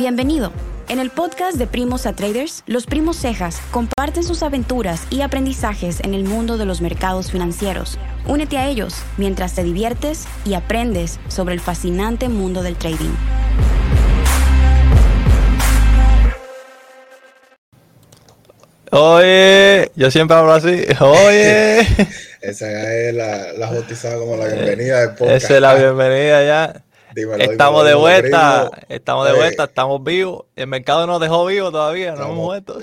Bienvenido. En el podcast de Primos a Traders, los primos cejas comparten sus aventuras y aprendizajes en el mundo de los mercados financieros. Únete a ellos mientras te diviertes y aprendes sobre el fascinante mundo del trading. Oye, yo siempre hablo así. Oye. Esa es la, la como la bienvenida del podcast. Esa es la bienvenida ya. Dímelo, estamos de vuelta, estamos de vuelta, estamos vivos. El mercado nos dejó vivos todavía, no hemos muerto.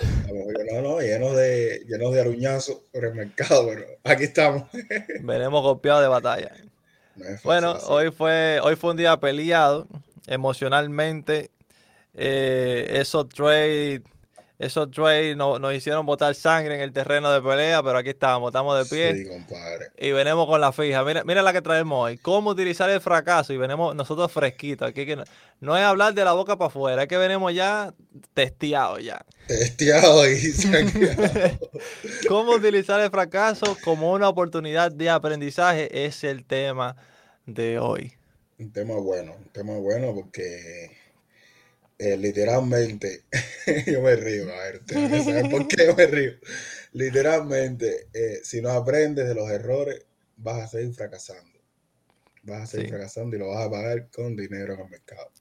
no, no, llenos de, llenos de aruñazos por el mercado, pero aquí estamos. Veremos golpeados de batalla. bueno, hoy fue, hoy fue un día peleado emocionalmente. Eh, esos trades esos trades nos hicieron botar sangre en el terreno de pelea, pero aquí estamos, estamos de pie. Sí, compadre. Y venimos con la fija. Mira, mira la que traemos hoy. Cómo utilizar el fracaso. Y venimos nosotros fresquitos. Aquí que no, es hablar de la boca para afuera, es que venimos ya testeados ya. Testeados y Cómo utilizar el fracaso como una oportunidad de aprendizaje es el tema de hoy. Un tema bueno, un tema bueno porque eh, literalmente, yo me río, a ver, ¿sabes por qué yo me río? Literalmente, eh, si no aprendes de los errores, vas a seguir fracasando. Vas a seguir fracasando y lo vas a pagar con dinero en el mercado.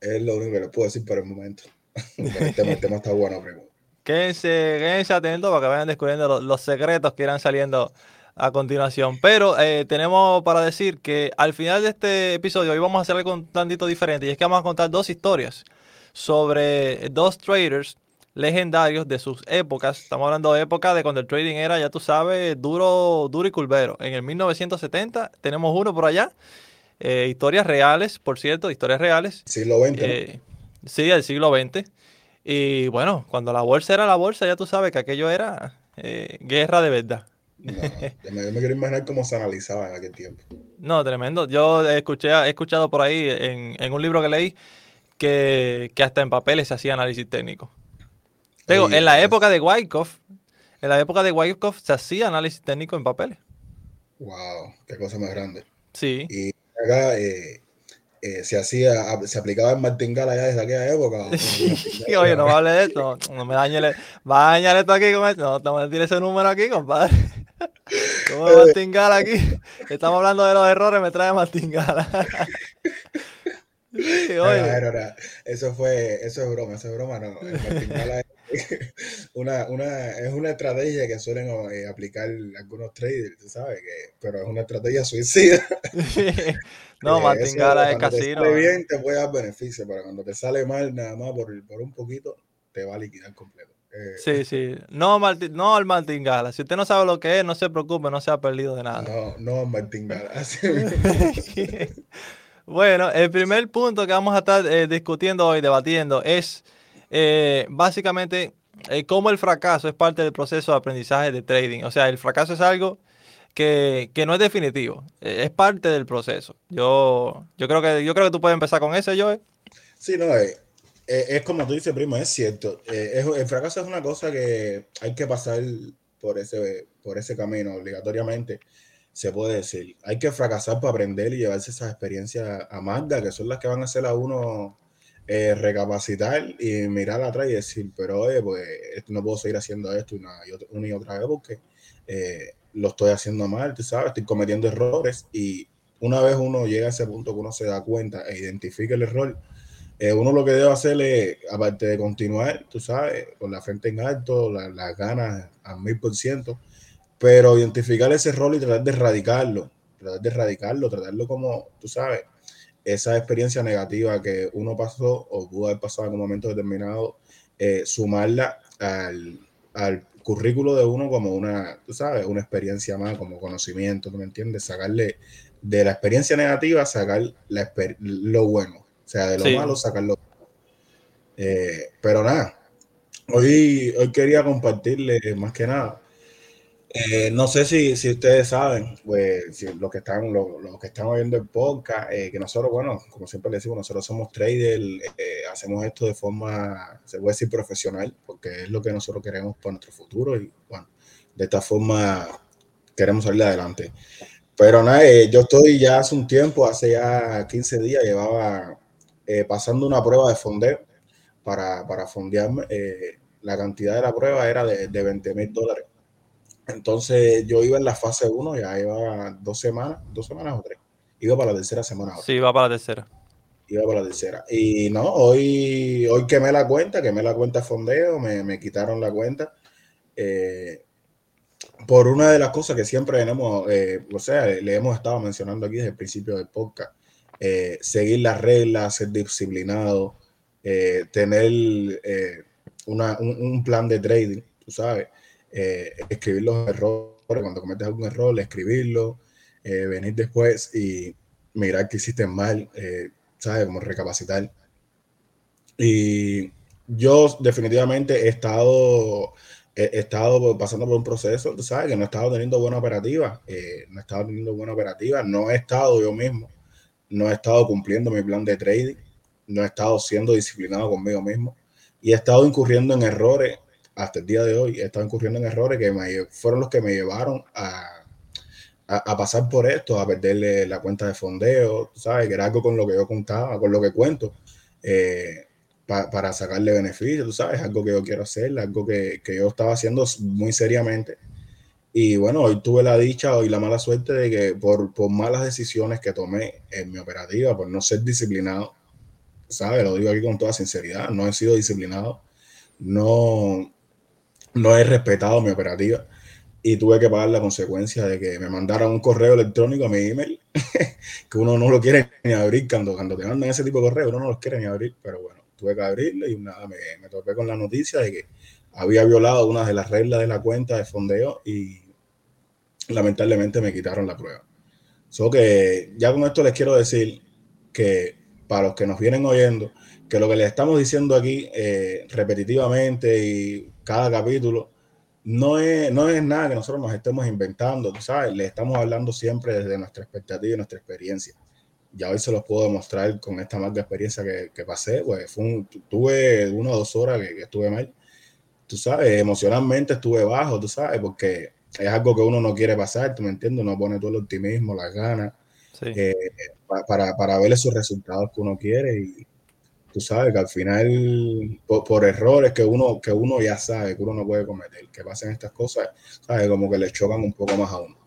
Es lo único que le puedo decir por el momento. el, tema, está bueno, primo. Quédense, quédense atentos para que vayan descubriendo los, secretos que irán saliendo a continuación. Pero eh, tenemos para decir que al final de este episodio hoy vamos a hacer algo un tantito diferente y es que vamos a contar dos historias sobre dos traders legendarios de sus épocas. Estamos hablando de época de cuando el trading era, ya tú sabes, duro, duro y culvero. En el 1970 tenemos uno por allá. Eh, historias reales, por cierto, historias reales. Siglo XX. Eh, sí, del siglo XX. Y bueno, cuando la bolsa era la bolsa, ya tú sabes que aquello era eh, guerra de verdad. No, me, me, quiero imaginar cómo se analizaba en aquel tiempo. No, tremendo. Yo escuché, he escuchado por ahí en, en un libro que leí que, hasta en papeles se hacía análisis técnico. Digo, en la época de Wyckoff, en la época de Wyckoff se hacía análisis técnico en papeles. Wow, qué cosa más grande. Sí. Y acá eh, eh, se hacía, se aplicaba el martingala ya desde aquella época. Oye, no me hable de esto, no me dañe, va a dañar esto aquí con esto. No, te decir ese número aquí, compadre. ¿Cómo martingala aquí? Estamos hablando de los errores, me trae martingala. eso fue, eso es broma, eso es broma, no. una, una, es una estrategia que suelen eh, aplicar algunos traders, tú sabes, que, pero es una estrategia suicida. no, eh, Martingala es casino. Te sale bien, te puede dar beneficio, pero cuando te sale mal, nada más por, por un poquito, te va a liquidar completo. Eh, sí, sí. No, no al Martingala. Si usted no sabe lo que es, no se preocupe, no se ha perdido de nada. No, no al Martingala. Bueno, el primer punto que vamos a estar eh, discutiendo hoy, debatiendo, es eh, básicamente eh, cómo el fracaso es parte del proceso de aprendizaje de trading. O sea, el fracaso es algo que, no es definitivo, es parte del proceso. Yo, yo, creo que, yo creo que tú puedes empezar con ese, Joe. Sí, no, es como tú dices, primo, es cierto. el fracaso es una cosa que hay que pasar por ese, por ese camino obligatoriamente se puede decir. Hay que fracasar para aprender y llevarse esas experiencias a Magda, que son las que van a hacer a uno eh, recapacitar y mirar atrás y decir, pero oye, pues no puedo seguir haciendo esto una y otra, una y otra vez porque eh, lo estoy haciendo mal, tú sabes, estoy cometiendo errores y una vez uno llega a ese punto que uno se da cuenta e identifica el error, eh, uno lo que debe hacer es, aparte de continuar, tú sabes, con la frente en alto, las ganas a mil por ciento, pero identificar ese rol y tratar de erradicarlo, tratar de erradicarlo, tratarlo como, tú sabes, esa experiencia negativa que uno pasó o pudo haber pasado en un momento determinado, eh, sumarla al, al, currículo de uno como una, tú sabes, una experiencia más, como conocimiento, ¿tú me entiendes? Sacarle de la experiencia negativa, sacar lo bueno, o sea, de lo malo, sacarlo. Eh, pero nada, hoy, hoy quería compartirle más que nada eh, no sé si, si, ustedes saben, pues, si los que están, los, que están oyendo el podcast, eh, que nosotros, bueno, como siempre les decimos, nosotros somos traders, eh, hacemos esto de forma, se puede decir profesional, porque es lo que nosotros queremos para nuestro futuro y, bueno, de esta forma queremos salir adelante. Pero nada, yo estoy ya hace un tiempo, hace ya 15 días, llevaba pasando una prueba de fondeo para, para fondearme, eh, la cantidad de la prueba era de, de 20 mil dólares. Entonces yo iba en la fase 1, ya iba dos semanas, dos semanas o tres. Iba para la tercera semana. Sí, iba para la tercera. Iba para la tercera. Y no, hoy, hoy quemé la cuenta, quemé la cuenta de fondeo, me, me quitaron la cuenta. Eh, por una de las cosas que siempre tenemos, eh, o sea, le hemos estado mencionando aquí desde el principio del podcast, eh, seguir las reglas, ser disciplinado, eh, tener una, un, un, plan de trading, tú sabes, escribir los errores, cuando cometes algún error, escribirlo, venir después y mirar que hiciste mal, ¿sabes? Como recapacitar. Y yo definitivamente he estado he, estado pasando por un proceso, sabes, que no he estado teniendo buena operativa, eh, no he estado teniendo buena operativa, no he estado yo mismo, no he estado cumpliendo mi plan de trading, no he estado siendo disciplinado conmigo mismo y he estado incurriendo en errores hasta el día de hoy, he estado incurriendo en errores que fueron los que me llevaron a, a, pasar por esto, a perderle la cuenta de fondeo, ¿sabes? Que era algo con lo que yo contaba, con lo que cuento. Eh, pa, para sacarle beneficio, tú sabes, algo que yo quiero hacer, algo que, que, yo estaba haciendo muy seriamente. Y bueno, hoy tuve la dicha y la mala suerte de que por, por malas decisiones que tomé en mi operativa, por no ser disciplinado, ¿sabes? Lo digo aquí con toda sinceridad, no he sido disciplinado, no, no he respetado mi operativa y tuve que pagar la consecuencia de que me mandaran un correo electrónico a mi email, que uno no lo quiere ni abrir cuando, cuando te mandan ese tipo de correo, uno no los quiere ni abrir, pero bueno tuve que abrirle y nada, me, me topé con la noticia de que había violado una de las reglas de la cuenta de fondeo y lamentablemente me quitaron la prueba. So que ya con esto les quiero decir que para los que nos vienen oyendo, que lo que les estamos diciendo aquí eh, repetitivamente y cada capítulo no es, no es nada que nosotros nos estemos inventando, ¿sabes? Le estamos hablando siempre desde nuestra expectativa y nuestra experiencia ya hoy se los puedo demostrar con esta de experiencia que, que pasé, pues fue un, tuve una o dos horas que, que, estuve mal, tú sabes, emocionalmente estuve bajo, tú sabes, porque es algo que uno no quiere pasar, tú me entiendes, uno pone todo el optimismo, las ganas, sí. eh, para, para ver esos resultados que uno quiere y tú sabes que al final, por, por, errores que uno, que uno ya sabe que uno no puede cometer, que pasen estas cosas, sabes, como que le chocan un poco más a uno.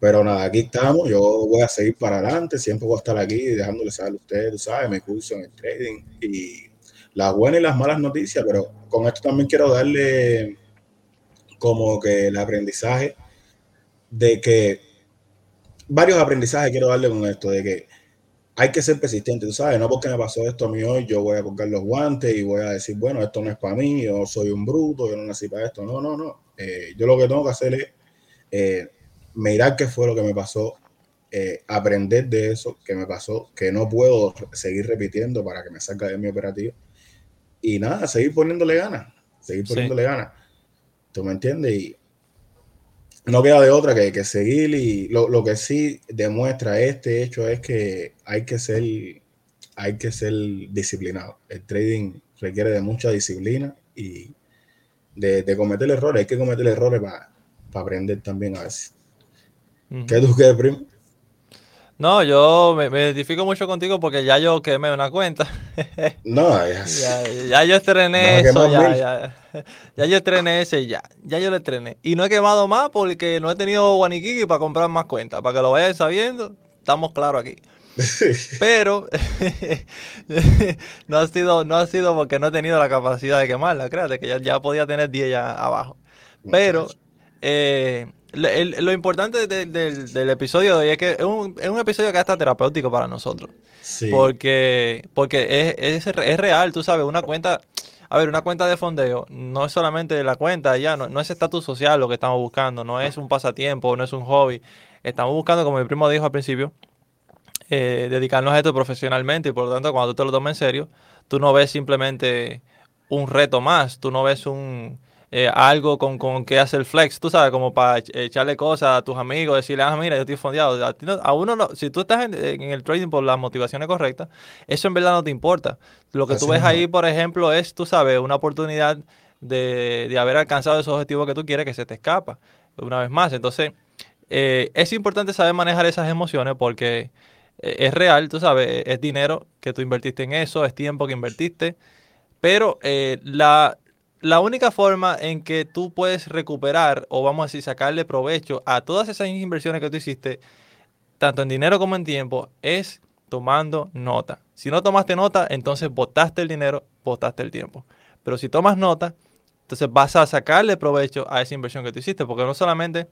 Pero nada, aquí estamos. Yo voy a seguir para adelante. Siempre voy a estar aquí dejándole saber a ustedes, ¿sabes? Mi curso en el trading y las buenas y las malas noticias. Pero con esto también quiero darle como que el aprendizaje de que varios aprendizajes quiero darle con esto, de que hay que ser persistente, tú sabes, no porque me pasó esto a mí hoy, yo voy a colgar los guantes y voy a decir, bueno, esto no es para mí, yo soy un bruto, yo no nací para esto, no, no, no. Eh, yo lo que tengo que hacer es eh, mirar qué fue lo que me pasó, eh, aprender de eso que me pasó, que no puedo seguir repitiendo para que me salga de mi operativo. Y nada, seguir poniéndole ganas, seguir poniéndole sí. ganas. ¿Tú me entiendes? Y no queda de otra que, que seguir y lo, lo, que sí demuestra este hecho es que hay que ser hay que ser disciplinado. El trading requiere de mucha disciplina y de, de cometer errores. Hay que cometer errores para pa aprender también a veces. ¿Qué tú qué, primo? No, yo me, me, identifico mucho contigo porque ya yo quemé una cuenta. no, ya, ya, yo estrené eso, ya, ya, ya, yo estrené ese, ya, ya yo lo estrené. Y no he quemado más porque no he tenido Guaniquiqui para comprar más cuentas. Para que lo vayan sabiendo, estamos claros aquí. Pero no, ha sido, no ha sido porque no he tenido la capacidad de quemarla, créate que ya, ya podía tener 10 ya abajo. Pero eh, el, lo importante de, de, del episodio de hoy es que es un, es un episodio que está terapéutico para nosotros. Sí. Porque, porque es, es, es, real, tú sabes, una cuenta, a ver, una cuenta de fondeo no es solamente la cuenta, ya no, no es estatus social lo que estamos buscando, no es un pasatiempo, no es un hobby. Estamos buscando, como mi primo dijo al principio, eh, dedicarnos a esto profesionalmente y por lo tanto cuando tú te lo tomes en serio, tú no ves simplemente un reto más, tú no ves un eh, algo con, con que hacer flex, tú sabes, como para echarle cosas a tus amigos, decirle, ah, mira, yo estoy fondeado. A, no, a uno no, si tú estás en, en, el trading por las motivaciones correctas, eso en verdad no te importa. Lo que Así tú ves ahí, por ejemplo, es, tú sabes, una oportunidad de, de haber alcanzado esos objetivos que tú quieres que se te escapa, una vez más. Entonces, eh, es importante saber manejar esas emociones porque eh, es real, tú sabes, es dinero que tú invertiste en eso, es tiempo que invertiste Pero eh, la, la única forma en que tú puedes recuperar o vamos a decir sacarle provecho a todas esas inversiones que tú hiciste, tanto en dinero como en tiempo, es tomando nota. Si no tomaste nota, entonces botaste el dinero, botaste el tiempo. Pero si tomas nota, entonces vas a sacarle provecho a esa inversión que tú hiciste, porque no solamente,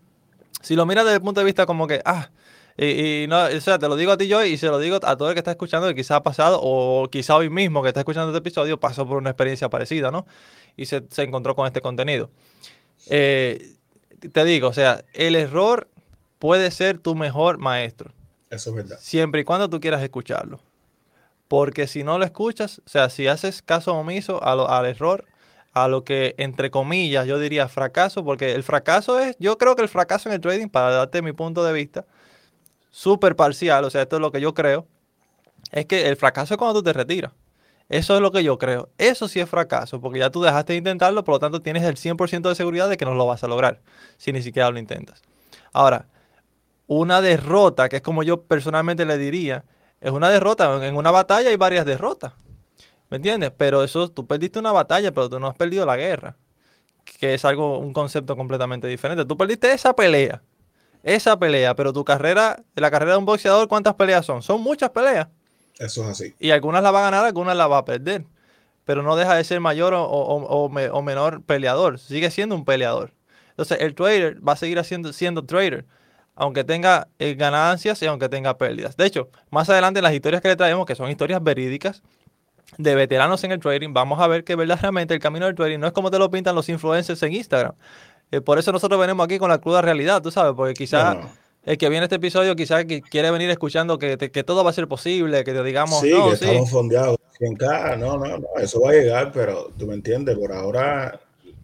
si lo miras desde el punto de vista como que, ah, y, no, o sea, te lo digo a ti yo y se lo digo a todo el que está escuchando que quizá ha pasado o quizá hoy mismo que está escuchando este episodio pasó por una experiencia parecida, ¿no? Y se, encontró con este contenido. Eh, te digo, o sea, el error puede ser tu mejor maestro. Eso es verdad. Siempre y cuando tú quieras escucharlo. Porque si no lo escuchas, o sea, si haces caso omiso al error, a lo que, entre comillas, yo diría fracaso, porque el fracaso es, yo creo que el fracaso en el trading, para darte mi punto de vista, súper parcial, o sea, esto es lo que yo creo, es que el fracaso es cuando tú te retiras. Eso es lo que yo creo. Eso sí es fracaso, porque ya tú dejaste de intentarlo, por lo tanto tienes el 100% de seguridad de que no lo vas a lograr, si ni siquiera lo intentas. Ahora, una derrota, que es como yo personalmente le diría, es una derrota. En una batalla hay varias derrotas. ¿Me entiendes? Pero eso, tú perdiste una batalla, pero tú no has perdido la guerra. Que es algo, un concepto completamente diferente. Tú perdiste esa pelea esa pelea, pero tu carrera, la carrera de un boxeador, ¿cuántas peleas son? Son muchas peleas. Eso es así. Y algunas la va a ganar, algunas la va a perder. Pero no deja de ser mayor o, menor peleador. Sigue siendo un peleador. Entonces, el trader va a seguir haciendo, siendo trader, aunque tenga eh, ganancias y aunque tenga pérdidas. De hecho, más adelante en las historias que le traemos, que son historias verídicas de veteranos en el trading, vamos a ver que verdaderamente el camino del trading no es como te lo pintan los influencers en Instagram. Eh, por eso nosotros venimos aquí con la cruda realidad, tú sabes, porque quizás el que viene este episodio quizás quiere venir escuchando que, que, todo va a ser posible, que te digamos... Sí, que estamos fondeados. No, no, no, eso va a llegar, pero tú me entiendes, por ahora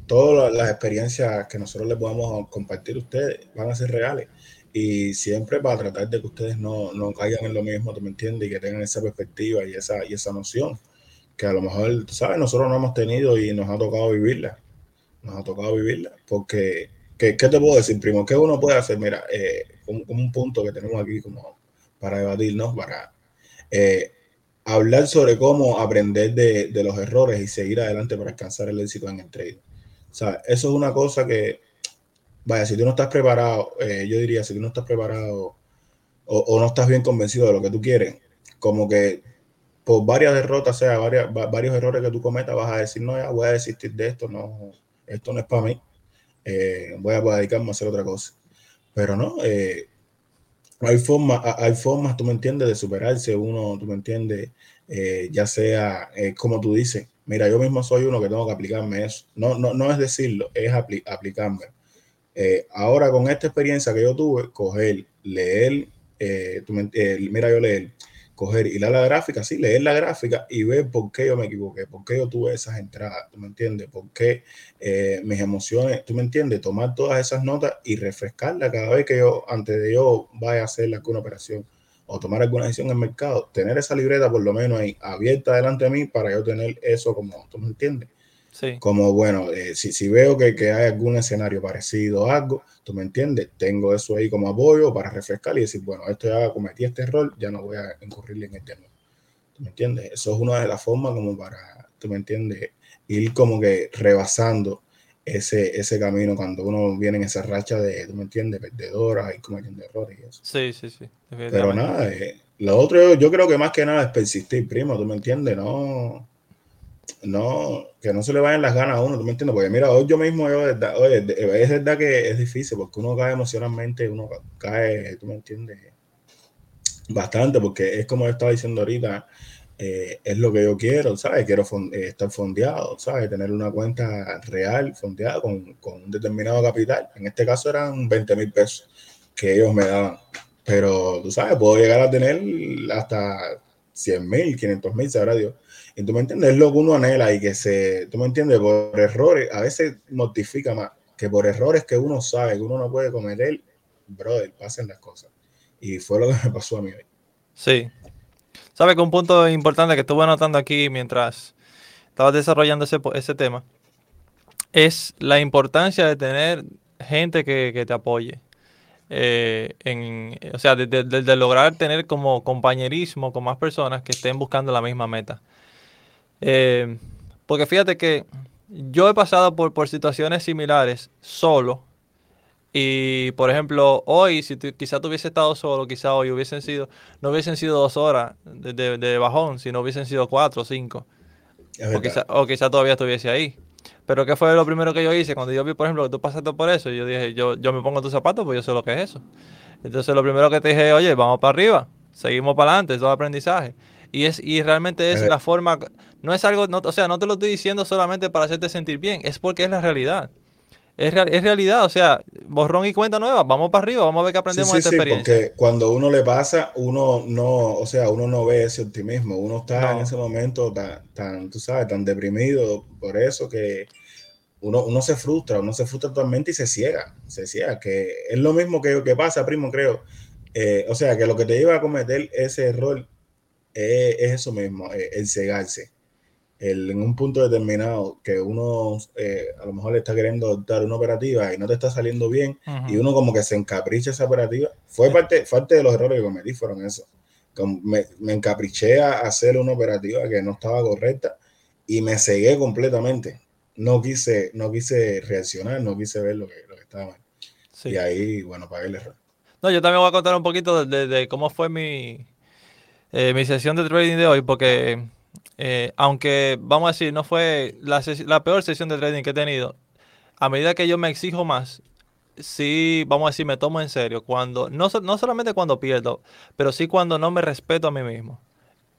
todas las experiencias que nosotros les podamos compartir a ustedes van a ser reales. Y siempre para tratar de que ustedes no, no caigan en lo mismo, tú me entiendes, y que tengan esa perspectiva y esa, y esa noción, que a lo mejor, tú sabes, nosotros no hemos tenido y nos ha tocado vivirla nos ha tocado vivirla, porque, ¿qué, te puedo decir, primo? ¿Qué uno puede hacer? Mira, eh, como, un punto que tenemos aquí como para debatirnos, para eh, hablar sobre cómo aprender de, de, los errores y seguir adelante para alcanzar el éxito en el trading. O sea, eso es una cosa que, vaya, si tú no estás preparado, eh, yo diría, si tú no estás preparado o, no estás bien convencido de lo que tú quieres, como que por varias derrotas, sea, varias, varios errores que tú cometas, vas a decir, no, ya voy a desistir de esto, no, esto no es para mí, eh, voy a dedicarme a hacer otra cosa. Pero no, eh, hay, formas, hay formas, tú me entiendes, de superarse uno, tú me entiendes, eh, ya sea, como tú dices, mira, yo mismo soy uno que tengo que aplicarme eso. No, no, no es decirlo, es aplicarme. ahora con esta experiencia que yo tuve, coger, leer, mira, yo leer coger y leer la gráfica, sí, leer la gráfica y ver por qué yo me equivoqué, por qué yo tuve esas entradas, ¿tú me entiendes? Por qué eh, mis emociones, ¿tú me entiendes? Tomar todas esas notas y refrescarlas cada vez que yo, antes de yo vaya a hacer alguna operación o tomar alguna decisión en el mercado, tener esa libreta por lo menos ahí abierta delante de mí para yo tener eso como, ¿tú me entiendes? Como, bueno, eh, si, si, veo que, que, hay algún escenario parecido a algo, tú me entiendes, tengo eso ahí como apoyo para refrescar y decir, bueno, esto ya cometí este error, ya no voy a incurrir en este nuevo. ¿Tú me entiendes? Eso es una de las formas como para, tú me entiendes, ir como que rebasando ese, ese camino cuando uno viene en esa racha de, tú me entiendes, perdedora y cometiendo errores y eso. Sí, sí, sí. Pero nada, eh, lo otro yo creo que más que nada es persistir, primo, tú me entiendes, no no, que no se le vayan las ganas a uno, ¿tú me entiendes? Porque mira, hoy yo mismo, yo, es verdad que es difícil, porque uno cae emocionalmente, uno cae, ¿tú me entiendes? Bastante, porque es como estaba diciendo ahorita, eh, es lo que yo quiero, ¿sabes? Quiero eh, estar fondeado, ¿sabes? Tener una cuenta real, fondeada, con, con un determinado capital. En este caso eran 20 mil pesos que ellos me daban. Pero, tú sabes, puedo llegar a tener hasta 100 mil, 500 mil, sabrá Dios. Y tú me entiendes, es lo que uno anhela y que se, tú me entiendes, por errores, a veces mortifica más que por errores que uno sabe que uno no puede cometer, brother, pasen las cosas. Y fue lo que me pasó a mí hoy. Sí. Sabe que un punto importante que estuve anotando aquí mientras estaba desarrollando ese, ese tema es la importancia de tener gente que, que te apoye. Eh, en, o sea, de, de, de, lograr tener como compañerismo con más personas que estén buscando la misma meta. Eh, Porque fíjate que yo he pasado por, por situaciones similares solo. Y por ejemplo, hoy, si quizá tú hubiese estado solo, quizá hoy hubiesen sido, no hubiesen sido dos horas de, de, bajón, sino hubiesen sido cuatro o cinco. O quizá, o quizá, todavía estuviese ahí. Pero ¿qué fue lo primero que yo hice? Cuando yo vi, por ejemplo, que tú pasaste por eso, yo dije, yo, yo me pongo tus zapatos, pues yo sé lo que es eso. Entonces lo primero que te dije, oye, vamos para arriba, seguimos para adelante, eso es aprendizaje. Y, es, y realmente es la forma, no es algo, no, o sea, no te lo estoy diciendo solamente para hacerte sentir bien, es porque es la realidad. Es, es realidad, o sea, borrón y cuenta nueva, vamos para arriba, vamos a ver qué aprendemos de esta sí, experiencia. Porque cuando uno le pasa, uno no, o sea, uno no ve ese optimismo, uno está en ese momento tan, tan, tú sabes, tan deprimido por eso que uno, uno se frustra, uno se frustra totalmente y se ciega, se ciega, que es lo mismo que, que pasa, primo, creo. Eh, o sea, que lo que te lleva a cometer ese error es, eso mismo, eh, el cegarse. El, en un punto determinado que uno eh, a lo mejor le está queriendo dar una operativa y no te está saliendo bien y uno como que se encapricha esa operativa. Fue parte, parte de los errores que cometí, fueron eso. Me, me, encapriché a hacer una operativa que no estaba correcta y me cegué completamente. No quise, no quise reaccionar, no quise ver lo que, lo que estaba mal. Y ahí, bueno, pagué el error. No, yo también voy a contar un poquito de cómo fue mi, eh, mi sesión de trading de hoy porque, eh, aunque vamos a decir, no fue la, la, peor sesión de trading que he tenido, a medida que yo me exijo más, sí, vamos a decir, me tomo en serio. Cuando, no, no solamente cuando pierdo, pero sí cuando no me respeto a mí mismo.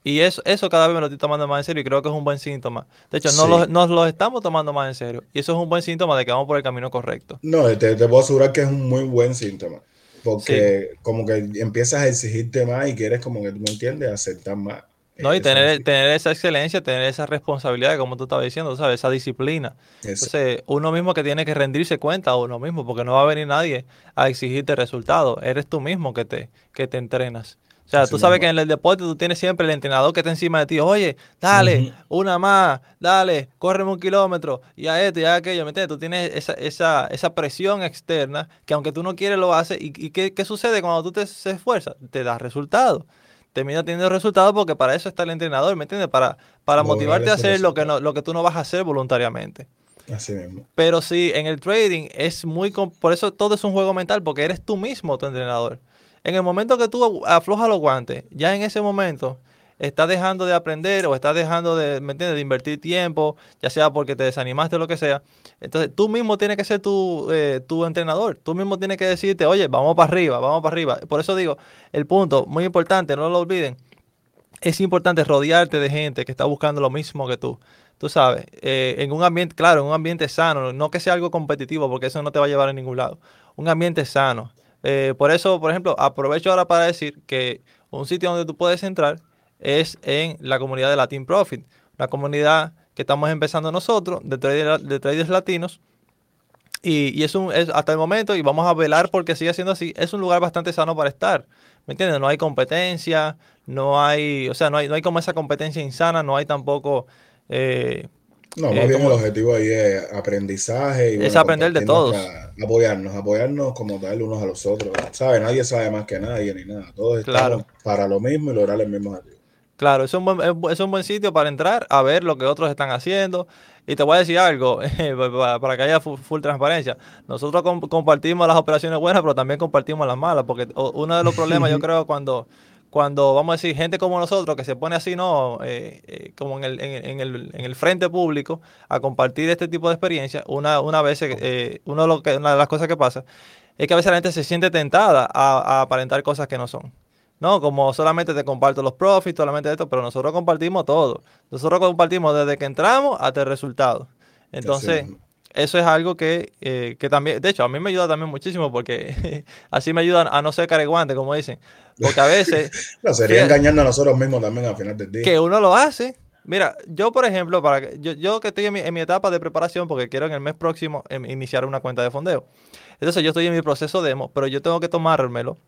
Y eso, eso cada vez me lo estoy tomando más en serio y creo que es un buen síntoma. De hecho, no nos lo estamos tomando más en serio. Y eso es un buen síntoma de que vamos por el camino correcto. No, te, te puedo asegurar que es un muy buen síntoma. Porque como que empiezas a exigirte más y quieres como que tú me entiendes, aceptar más. No, y tener, tener esa excelencia, tener esa responsabilidad, como tú estabas diciendo, ¿sabes? Esa disciplina. Entonces, uno mismo que tiene que rendirse cuenta a uno mismo, porque no va a venir nadie a exigirte resultados. Eres tú mismo que te, que te entrenas. O sea, tú sabes que en el deporte tú tienes siempre el entrenador que está encima de ti. Oye, dale, una más, dale, córreme un kilómetro, y a esto y a aquello, ¿me entiendes? Tú tienes esa, esa, esa presión externa que aunque tú no quieres lo haces. ¿Y, y qué, qué, sucede cuando tú te, esfuerzas? Te da resultados. Termina teniendo resultados porque para eso está el entrenador, ¿me entiendes? Para, para motivarte a hacer lo que, no, lo que tú no vas a hacer voluntariamente. Así mismo. Pero sí, en el trading es muy... Por eso todo es un juego mental, porque eres tú mismo tu entrenador. En el momento que tú aflojas los guantes, ya en ese momento estás dejando de aprender o estás dejando de, ¿me entiendes? de invertir tiempo, ya sea porque te desanimaste o lo que sea. Entonces tú mismo tienes que ser tu, eh, tu entrenador. Tú mismo tienes que decirte, oye, vamos para arriba, vamos para arriba. Por eso digo, el punto muy importante, no lo olviden, es importante rodearte de gente que está buscando lo mismo que tú. Tú sabes, eh, en un ambiente, claro, en un ambiente sano, no que sea algo competitivo, porque eso no te va a llevar a ningún lado. Un ambiente sano eh, por eso, por ejemplo, aprovecho ahora para decir que un sitio donde tú puedes entrar es en la comunidad de Latin Profit, una comunidad que estamos empezando nosotros, de traders, de traders latinos. Y, es un, es, hasta el momento, y vamos a velar porque siga siendo así, es un lugar bastante sano para estar. ¿Me entiendes? No hay competencia, no hay, o sea, no hay, no hay como esa competencia insana, no hay tampoco eh, no, más bien el objetivo ahí es aprendizaje. Y, es aprender de todos. apoyarnos, apoyarnos como tal unos a los otros. ¿Sabes? Nadie sabe más que nadie ni nada. Todos estamos para lo mismo y lograr el mismo objetivo. Claro, es un, buen, es un buen sitio para entrar a ver lo que otros están haciendo. Y te voy a decir algo, para que haya full, transparencia. Nosotros compartimos las operaciones buenas, pero también compartimos las malas, porque uno de los problemas yo creo cuando cuando vamos a decir gente como nosotros que se pone así, ¿no? Eh, eh, como en el, en, el, en el, frente público a compartir este tipo de experiencias, una, una vez, eh, uno de lo que, una de las cosas que pasa es que a veces la gente se siente tentada a, aparentar cosas que no son. No, como solamente te comparto los profits, solamente esto, pero nosotros compartimos todo. Nosotros compartimos desde que entramos hasta el resultado. Entonces, eso es algo que, que, también, de hecho, a mí me ayuda también muchísimo porque así me ayudan a no ser careguante, como dicen. Porque a veces. no, sería engañando a nosotros mismos también al final del día. Que uno lo hace. Mira, yo, por ejemplo, para yo, yo que estoy en mi, en mi, etapa de preparación, porque quiero en el mes próximo em, iniciar una cuenta de fondeo. Entonces, yo estoy en mi proceso demo, pero yo tengo que tomármelo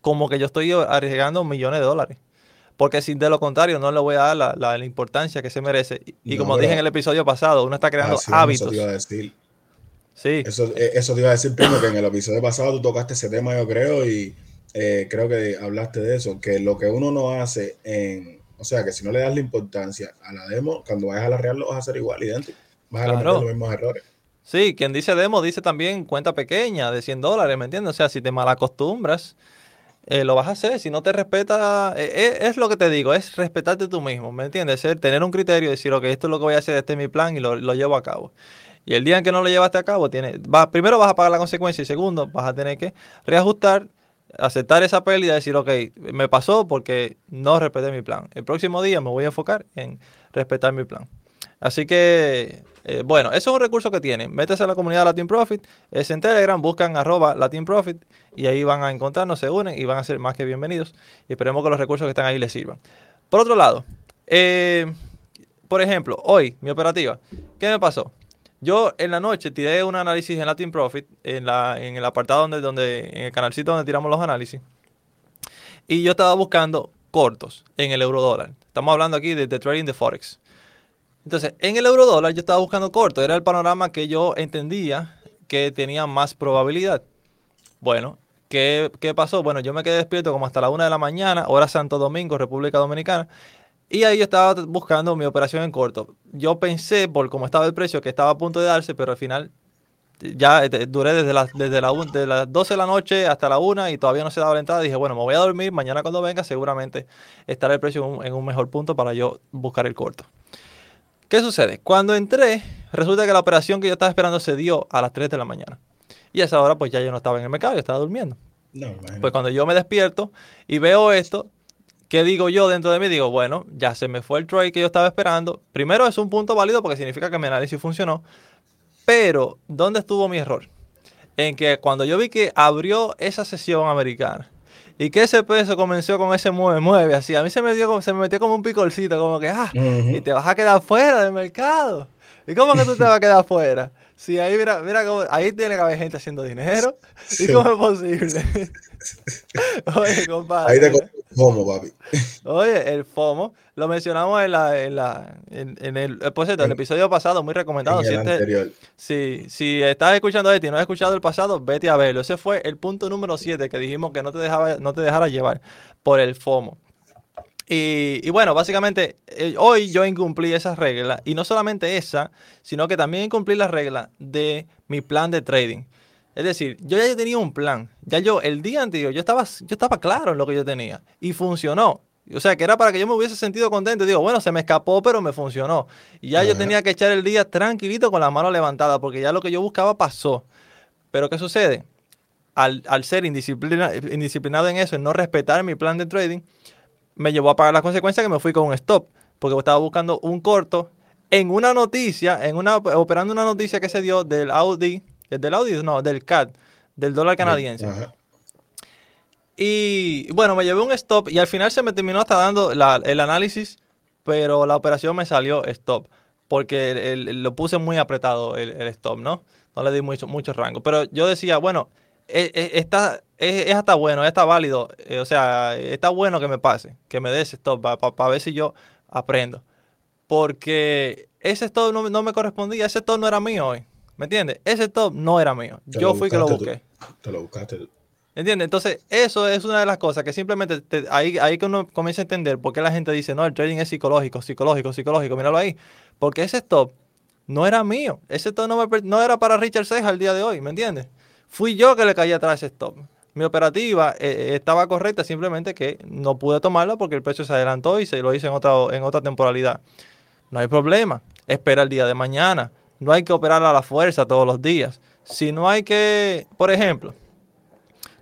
como que yo estoy arriesgando millones de dólares. Porque si de lo contrario no le voy a dar la, la, importancia que se merece. Y, como dije en el episodio pasado, uno está creando hábitos. Eso te iba a decir. Sí. Eso, eh, eso te iba a decir, primo, que en el episodio pasado tú tocaste ese tema, yo creo, y eh, creo que hablaste de eso, que lo que uno no hace en, O sea que si no le das la importancia a la demo, cuando vayas a la real lo vas a hacer igual, idéntico. Vas a cometer los mismos errores. Sí, quien dice demo dice también cuenta pequeña de 100 dólares, ¿me entiendes? O sea, si te malacostumbras, eh, lo vas a hacer. Si no te respeta, eh, eh, es lo que te digo, es respetarte tú mismo, ¿me entiendes? tener un criterio, decir, ok, esto es lo que voy a hacer, este es mi plan y lo, llevo a cabo. Y el día en que no lo llevaste a cabo, tiene, va, primero vas a pagar la consecuencia y segundo, vas a tener que reajustar, aceptar esa pérdida y decir, ok, me pasó porque no respeté mi plan. El próximo día me voy a enfocar en respetar mi plan. Así que eh, bueno, eso es un recurso que tienen. Métese a la comunidad Latin Profit, es en Telegram, buscan arroba Latin Profit y ahí van a encontrarnos, se unen y van a ser más que bienvenidos. Y esperemos que los recursos que están ahí les sirvan. Por otro lado, eh, por ejemplo, hoy, mi operativa, ¿qué me pasó? Yo en la noche tiré un análisis en Latin Profit, en, la, en el apartado donde, donde, en el canalcito donde tiramos los análisis. Y yo estaba buscando cortos en el euro dólar. Estamos hablando aquí de, de trading de Forex. Entonces, en el euro dólar yo estaba buscando corto, era el panorama que yo entendía que tenía más probabilidad. Bueno, ¿qué, pasó? Bueno, yo me quedé despierto como hasta la una de la mañana, hora Santo Domingo, República Dominicana, y ahí yo estaba buscando mi operación en corto. Yo pensé, por cómo estaba el precio, que estaba a punto de darse, pero al final ya este, duré desde, las desde, la, las 12 de la noche hasta la 1 y todavía no se daba la entrada. Dije, bueno, me voy a dormir, mañana cuando venga seguramente estará el precio en un mejor punto para yo buscar el corto. ¿Qué sucede? Cuando entré, resulta que la operación que yo estaba esperando se dio a las 3 de la mañana. Y a esa hora, pues ya yo no estaba en el mercado, yo estaba durmiendo. pues cuando yo me despierto y veo esto, ¿qué digo yo dentro de mí? Digo, bueno, ya se me fue el trade que yo estaba esperando. Primero es un punto válido porque significa que mi análisis funcionó. Pero, ¿dónde estuvo mi error? En que cuando yo vi que abrió esa sesión americana y que ese peso comenzó con ese mueve, mueve, así. A mí se me, dio, se me metió como un picolcito, como que, ah, y te vas a quedar fuera del mercado. ¿Y cómo que tú te vas a quedar fuera? Sí, ahí mira, mira cómo, ahí tiene que haber gente haciendo dinero. ¿Y cómo es posible? Oye, compadre. Ahí te FOMO, papi. Oye, el FOMO, lo mencionamos en la, en la, en, el, eh, por cierto, el episodio pasado, muy recomendado. si, este, si, estás escuchando este y no has escuchado el pasado, vete a verlo. Ese fue el punto número 7 que dijimos que no te dejaba, no te dejara llevar por el FOMO. Y, bueno, básicamente eh, hoy yo incumplí esas reglas y no solamente esa, sino que también incumplí las reglas de mi plan de trading. Es decir, yo ya tenía un plan. Ya yo, el día anterior, yo estaba, yo estaba claro en lo que yo tenía. Y funcionó. O sea, que era para que yo me hubiese sentido contento. Digo, bueno, se me escapó, pero me funcionó. Y ya yo tenía que echar el día tranquilito con la mano levantada, porque ya lo que yo buscaba pasó. Pero ¿qué sucede? Al, ser indisciplinado en eso, en no respetar mi plan de trading, me llevó a pagar las consecuencias que me fui con un stop. Porque estaba buscando un corto en una noticia, en una, operando una noticia que se dio del Audi del audio, no, del CAD, del dólar canadiense. Y bueno, me llevé un stop y al final se me terminó hasta dando el análisis, pero la operación me salió stop, porque lo puse muy apretado el, stop, ¿no? No le di mucho, mucho rango. Pero yo decía, bueno, e, e, está, es, hasta bueno, está válido, eh, o sea, está bueno que me pase, que me dé ese stop para ver si yo aprendo. Porque ese stop no, no me correspondía, ese stop no era mío hoy. ¿Me entiendes? Ese top no era mío. Yo fui que lo busqué. Te lo buscaste tú. ¿Entiendes? Entonces, eso es una de las cosas que simplemente ahí, ahí que uno comienza a entender por qué la gente dice, no, el trading es psicológico, psicológico, psicológico. Míralo ahí. Porque ese stop no era mío. Ese stop no, no era para Richard Ceja al día de hoy, ¿me entiendes? Fui yo que le caí atrás ese stop. Mi operativa eh, eh, estaba correcta, simplemente que no pude tomarla porque el precio se adelantó y se lo hice en otra, en otra temporalidad. No hay problema. Espera el día de mañana no hay que operar a la fuerza todos los días. Si no hay que, por ejemplo,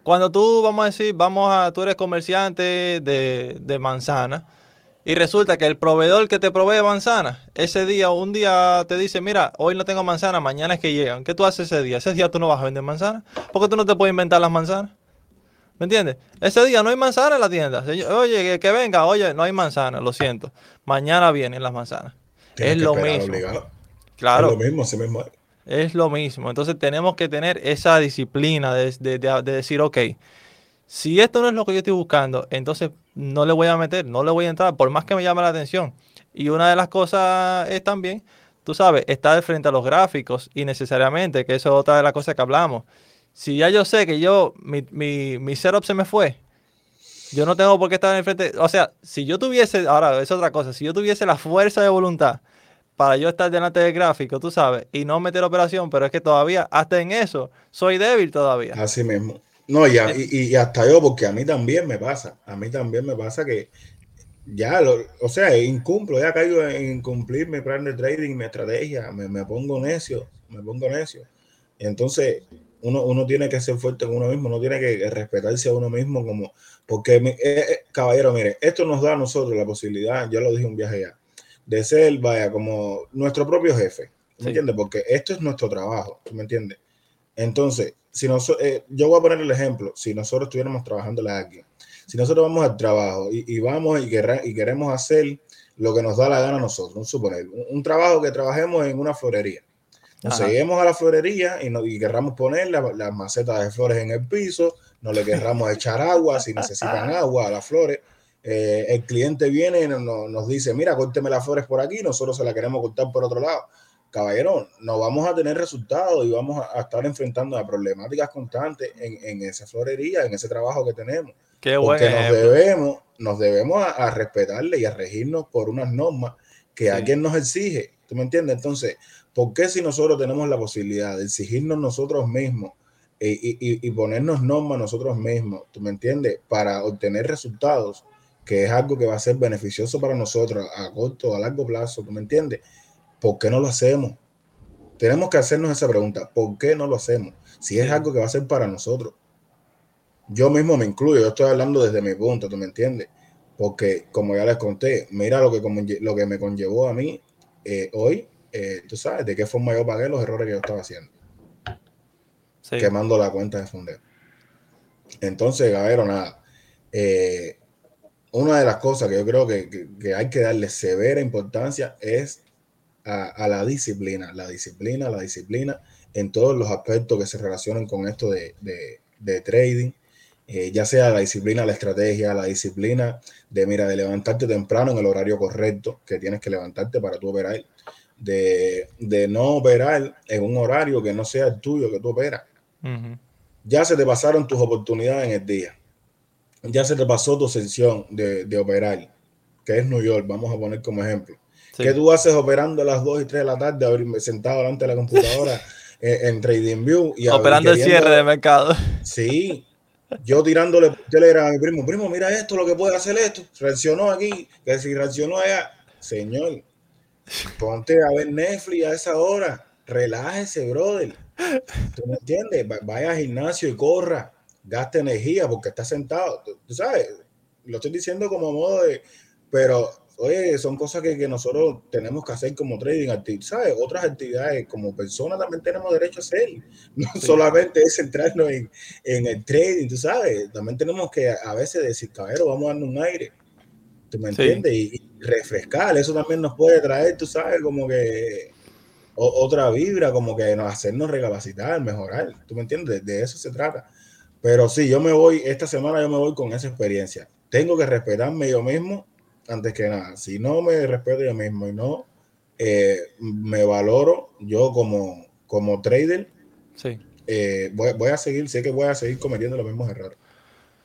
cuando tú, vamos a decir, vamos a, tú eres comerciante de, de manzana y resulta que el proveedor que te provee manzana, ese día un día te dice, mira, hoy no tengo manzana, mañana es que llegan. ¿Qué tú haces ese día? Ese día tú no vas a vender manzana. porque tú no te puedes inventar las manzanas? ¿Me entiendes? Ese día no hay manzana en la tienda. Oye, que, venga, oye, no hay manzana, lo siento. Mañana vienen las manzanas. es lo mismo. Claro. Es lo mismo, así mismo. Es lo mismo. Entonces tenemos que tener esa disciplina de, decir, ok, si esto no es lo que yo estoy buscando, entonces no le voy a meter, no le voy a entrar, por más que me llame la atención. Y una de las cosas es también, tú sabes, estar frente a los gráficos y necesariamente, que eso es otra de las cosas que hablamos. Si ya yo sé que yo, mi, mi, mi setup se me fue, Yo no tengo por qué estar enfrente. O sea, si yo tuviese, ahora es otra cosa, si yo tuviese la fuerza de voluntad para yo estar delante del gráfico, tú sabes, y no meter operación, pero es que todavía, hasta en eso, soy débil todavía. Así mismo. No, y, y, hasta yo, porque a mí también me pasa, a mí también me pasa que ya, lo, o sea, incumplo, ya caigo en incumplir mi plan de trading, mi estrategia, me, me pongo necio, me pongo necio. Entonces, uno, uno, tiene que ser fuerte con uno mismo, uno tiene que respetarse a uno mismo como, porque, eh, eh, caballero, mire, esto nos da a nosotros la posibilidad, yo lo dije un viaje ya, de ser, vaya, como nuestro propio jefe, ¿me entiendes? Porque esto es nuestro trabajo, ¿tú me entiendes? Entonces, si nosotros, eh, yo voy a poner el ejemplo, si nosotros estuviéramos trabajando la alguien, si nosotros vamos al trabajo y, y vamos y, y, queremos hacer lo que nos da la gana a nosotros, suponer, un, un trabajo que trabajemos en una florería, nos seguimos a la florería y, no, y querramos poner las la macetas de flores en el piso, no le querramos echar agua si necesitan agua a las flores. Eh, el cliente viene y nos, nos dice, mira, córteme las flores por aquí, nosotros se las queremos cortar por otro lado. Caballero, no vamos a tener resultados y vamos a, a estar enfrentando a problemáticas constantes en, en, esa florería, en ese trabajo que tenemos. Qué Porque nos debemos, nos debemos a, a, respetarle y a regirnos por unas normas que sí. alguien nos exige. ¿Tú me entiendes? Entonces, ¿por qué si nosotros tenemos la posibilidad de exigirnos nosotros mismos y, y, y, ponernos normas nosotros mismos, ¿tú me entiendes? Para obtener resultados, que es algo que va a ser beneficioso para nosotros a corto o a largo plazo, ¿tú me entiendes? ¿Por qué no lo hacemos? Tenemos que hacernos esa pregunta, ¿por qué no lo hacemos? Si es algo que va a ser para nosotros. Yo mismo me incluyo, yo estoy hablando desde mi punto, ¿tú me entiendes? Porque como ya les conté, mira lo que, lo que me conllevó a mí eh, hoy, eh, tú sabes, de qué forma yo pagué los errores que yo estaba haciendo. Sí. Quemando la cuenta de Fundeo. Entonces, Gabero, nada. Eh, una de las cosas que yo creo que, que, que hay que darle severa importancia es a, a, la disciplina, la disciplina, la disciplina en todos los aspectos que se relacionan con esto de, de, de trading, eh, ya sea la disciplina, la estrategia, la disciplina de, mira, de levantarte temprano en el horario correcto que tienes que levantarte para tú operar, de, de no operar en un horario que no sea el tuyo, que tú operas. Uh -huh. Ya se te pasaron tus oportunidades en el día. Ya se te pasó tu sesión de, de operar, que es New York, vamos a poner como ejemplo. Sí. ¿Qué tú haces operando a las 2 y 3 de la tarde, sentado delante de la computadora en, en TradingView? Y Operando el cierre de mercado. Sí, yo tirándole Telegram a mi primo, primo, mira esto, lo que puede hacer esto. Reaccionó aquí, que si reaccionó allá, señor, ponte a ver Netflix a esa hora, relájese, brother. ¿Tú me entiendes? Vaya al gimnasio y corra, gaste energía porque está sentado. ¿Tú sabes? Lo estoy diciendo como modo de, pero oye, son cosas que, que, nosotros tenemos que hacer como trading, ¿sabes? Otras actividades como personas también tenemos derecho a hacer. No sí. solamente es centrarnos en, en, el trading, tú sabes. También tenemos que a veces decir, cabrón, vamos a darnos un aire. ¿Tú me entiendes? Sí. Y, y, refrescar. Eso también nos puede traer, tú sabes, como que o, otra vibra, como que nos hacernos recapacitar, mejorar. ¿Tú me entiendes? De, de eso se trata. Pero sí, yo me voy, esta semana yo me voy con esa experiencia. Tengo que respetarme yo mismo antes que nada. Si no me respeto yo mismo y no eh, me valoro yo como, como trader, sí. eh, voy, voy, a seguir, sé que voy a seguir cometiendo los mismos errores.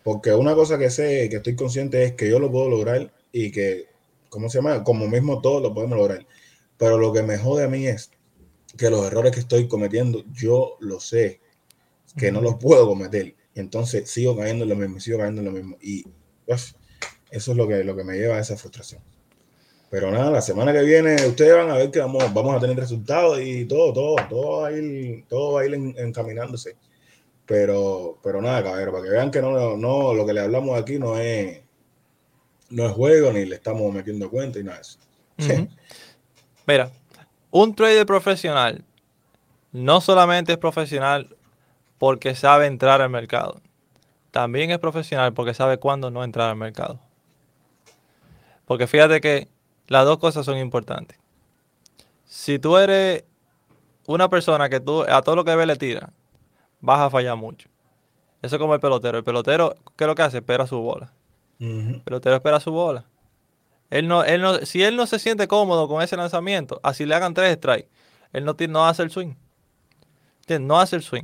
Porque una cosa que sé, que estoy consciente es que yo lo puedo lograr y que, ¿cómo se llama? Como mismo todos lo podemos lograr. Pero lo que me jode a mí es que los errores que estoy cometiendo, yo lo sé, que no los puedo cometer. Entonces sigo cayendo en lo mismo, sigo cayendo en lo mismo. Y pues, eso es lo que, lo que me lleva a esa frustración. Pero nada, la semana que viene ustedes van a ver que vamos, vamos a tener resultados y todo, todo, todo va a ir, todo va a ir en, encaminándose. Pero, pero nada, caballero, para que vean que no, no, lo que le hablamos aquí no es, no es juego, ni le estamos metiendo cuenta y nada de eso. Mira, un trader profesional no solamente es profesional porque sabe entrar al mercado, también es profesional porque sabe cuándo no entrar al mercado. Porque fíjate que las dos cosas son importantes. Si tú eres una persona que tú a todo lo que ve le tira, vas a fallar mucho. Eso es como el pelotero. El pelotero, ¿qué es lo que hace? Espera su bola. Uh -huh. El pelotero espera su bola. Él no, él no, si él no se siente cómodo con ese lanzamiento, así le hagan tres strikes, él no, no hace el swing. No hace el swing.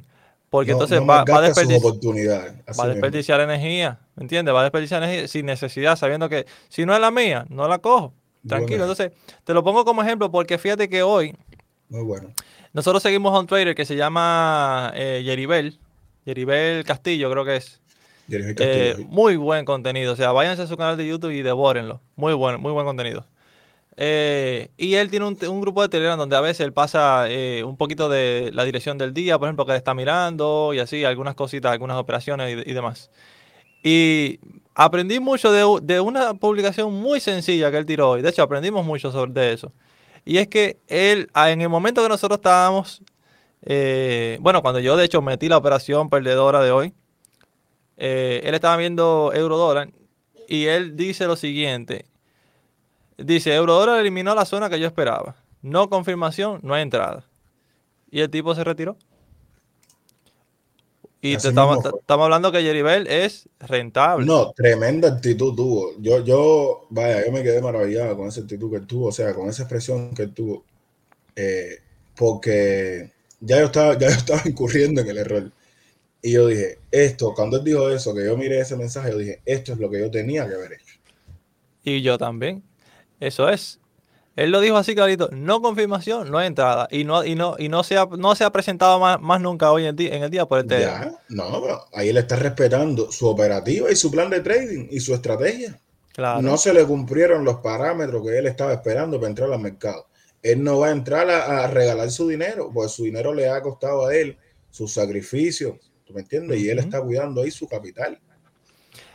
Porque no, entonces no va, va, a desperdiciar, va a desperdiciar energía. ¿Me entiendes? Va a desperdiciar energía sin necesidad, sabiendo que si no es la mía, no la cojo. Tranquilo. Entonces, te lo pongo como ejemplo porque fíjate que hoy. Muy bueno. Nosotros seguimos a un trader que se llama eh, Yeribel. Yeribel Castillo, creo que es. Eh, muy buen contenido. O sea, váyanse a su canal de YouTube y devórenlo. Muy buen, muy buen contenido. Eh, y él tiene un, grupo de Telegram donde a veces él pasa eh, un poquito de la dirección del día, por ejemplo, que está mirando y así, algunas cositas, algunas operaciones y, demás. Y aprendí mucho de, una publicación muy sencilla que él tiró hoy. De hecho, aprendimos mucho sobre eso. Y es que él, en el momento que nosotros estábamos, bueno, cuando yo de hecho metí la operación perdedora de hoy, eh, él estaba viendo euro dólar y él dice lo siguiente. Dice, euro dólar eliminó la zona que yo esperaba. No confirmación, no hay entrada. Y el tipo se retiró. Y estamos, hablando que Jeribel es rentable. No, tremenda actitud tuvo. Yo, yo, vaya, yo me quedé maravillado con esa actitud que él tuvo, o sea, con esa expresión que él tuvo. Eh, porque ya yo, estaba, ya yo estaba incurriendo en el error. Y yo dije, esto, cuando él dijo eso, que yo miré ese mensaje, yo dije, esto es lo que yo tenía que haber hecho. Y yo también. Eso es. Él lo dijo así clarito, no confirmación, no entrada. Y no, y no, y no se ha, no se ha presentado más, más nunca hoy en, día, en el día por el tema. no, pero ahí él está respetando su operativa y su plan de trading y su estrategia. Claro. No se le cumplieron los parámetros que él estaba esperando para entrar al mercado. Él no va a entrar a, a regalar su dinero, pues su dinero le ha costado a él su sacrificio, ¿tú me entiendes? Y él está cuidando ahí su capital.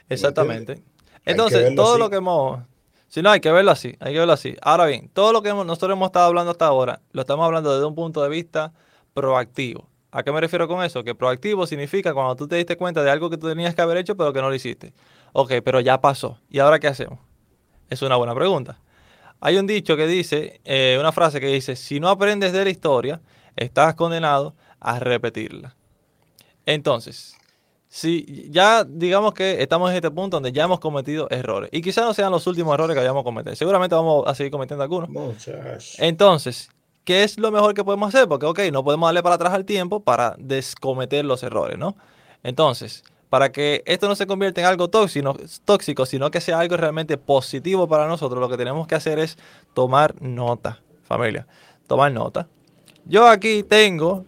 Exactamente. Entonces, todo lo que hemos... Si no, hay que verlo así, hay que verlo así. Ahora bien, todo lo que nosotros hemos estado hablando hasta ahora, lo estamos hablando desde un punto de vista proactivo. ¿A qué me refiero con eso? Que proactivo significa cuando tú te diste cuenta de algo que tú tenías que haber hecho, pero que no lo hiciste. Ok, pero ya pasó. ¿Y ahora qué hacemos? Es una buena pregunta. Hay un dicho que dice, eh, una frase que dice, si no aprendes de la historia, estás condenado a repetirla. Entonces, si ya digamos que estamos en este punto donde ya hemos cometido errores, y quizás no sean los últimos errores que hayamos cometido, seguramente vamos a seguir cometiendo algunos. Entonces, ¿qué es lo mejor que podemos hacer? Porque, ok, no podemos darle para atrás al tiempo para descometer los errores, ¿no? Entonces, para que esto no se convierta en algo tóxico, tóxico, sino que sea algo realmente positivo para nosotros, lo que tenemos que hacer es tomar nota, familia, tomar nota. Yo aquí tengo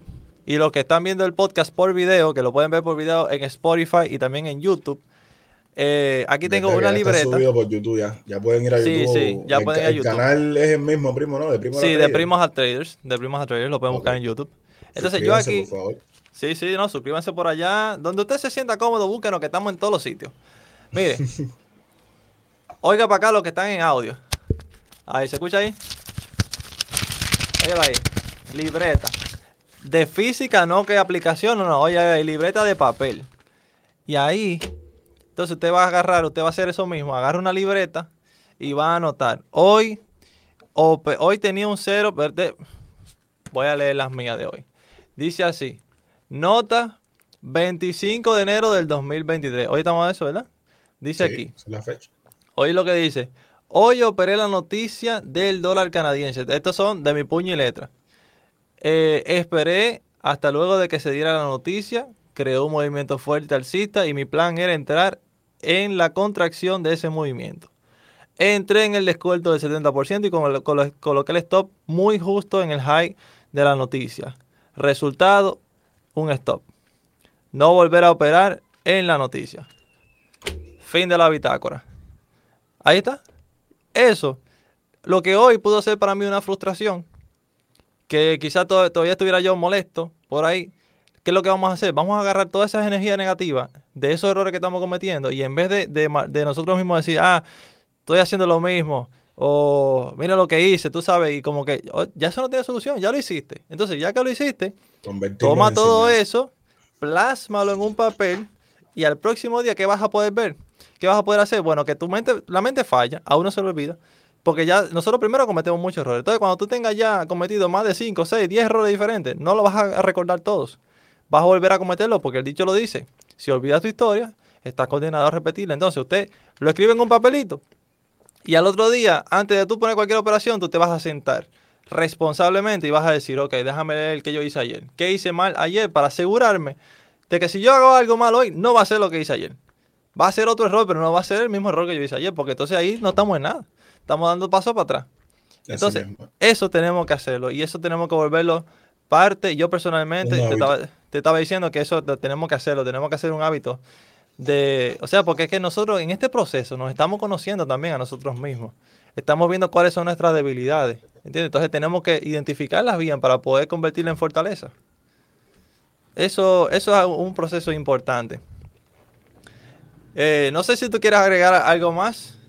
y los que están viendo el podcast por video, que lo pueden ver por video en Spotify y también en YouTube. Eh, aquí tengo una libreta. subido por YouTube ya. Ya pueden ir a YouTube. Sí, sí, ya pueden ir a YouTube. El canal es el mismo, primo, ¿no? De Primos sí, de Primos a Traders. De Primos a Traders, lo pueden buscar en YouTube. Entonces yo aquí. Por favor. Sí, sí, no, suscríbanse por allá. Donde usted se sienta cómodo, búsquenos que estamos en todos los sitios. Mire. oiga para acá los que están en audio. Ahí, ¿se escucha ahí? Oiga ahí. Libreta de física, no que aplicación, no, no, oye, hay libreta de papel. Y ahí, entonces usted va a agarrar, usted va a hacer eso mismo, agarra una libreta y va a anotar. Hoy, hoy tenía un cero, voy a leer las mías de hoy. Dice así, nota 25 de enero del 2023. Hoy estamos a eso, ¿verdad? Dice aquí. la fecha. Hoy lo que dice, hoy operé la noticia del dólar canadiense. Estos son de mi puño y letra. Eh, esperé hasta luego de que se diera la noticia, creó un movimiento fuerte alcista y mi plan era entrar en la contracción de ese movimiento. Entré en el descuento del 70% y coloqué el stop muy justo en el high de la noticia. Resultado, un stop. No volver a operar en la noticia. Fin de la bitácora. Ahí está. Eso, lo que hoy pudo ser para mí una frustración, que quizás todavía estuviera yo molesto por ahí, ¿qué es lo que vamos a hacer? Vamos a agarrar todas esas energías negativas de esos errores que estamos cometiendo y en vez de, nosotros mismos decir, ah, estoy haciendo lo mismo, o mira lo que hice, tú sabes, y como que oh, ya eso no tiene solución, ya lo hiciste. Entonces, ya que lo hiciste, toma todo eso, plásmalo en un papel y al próximo día, ¿qué vas a poder ver? ¿Qué vas a poder hacer? Bueno, que tu mente, la mente falla, a uno se le olvida, porque ya nosotros primero cometemos muchos errores. Entonces, cuando tú tengas ya cometido más de 5, 6, 10 errores diferentes, no lo vas a recordar todos. Vas a volver a cometerlo porque el dicho lo dice. Si olvidas tu historia, estás condenado a repetirla. Entonces, usted lo escribe en un papelito y al otro día, antes de tú poner cualquier operación, tú te vas a sentar responsablemente y vas a decir, ok, déjame leer que yo hice ayer. ¿Qué hice mal ayer para asegurarme de que si yo hago algo mal hoy, no va a ser lo que hice ayer? Va a ser otro error, pero no va a ser el mismo error que yo hice ayer, porque entonces ahí no estamos en nada. Estamos dando paso para atrás. Entonces, eso tenemos que hacerlo y eso tenemos que volverlo parte. Yo personalmente te estaba, diciendo que eso tenemos que hacerlo, tenemos que hacer un hábito de, o sea, porque es que nosotros en este proceso nos estamos conociendo también a nosotros mismos. Estamos viendo cuáles son nuestras debilidades. ¿entiendes? Entonces tenemos que identificarlas bien para poder convertirlas en fortaleza. Eso, eso es un proceso importante. Eh, no sé si tú quieres agregar algo más.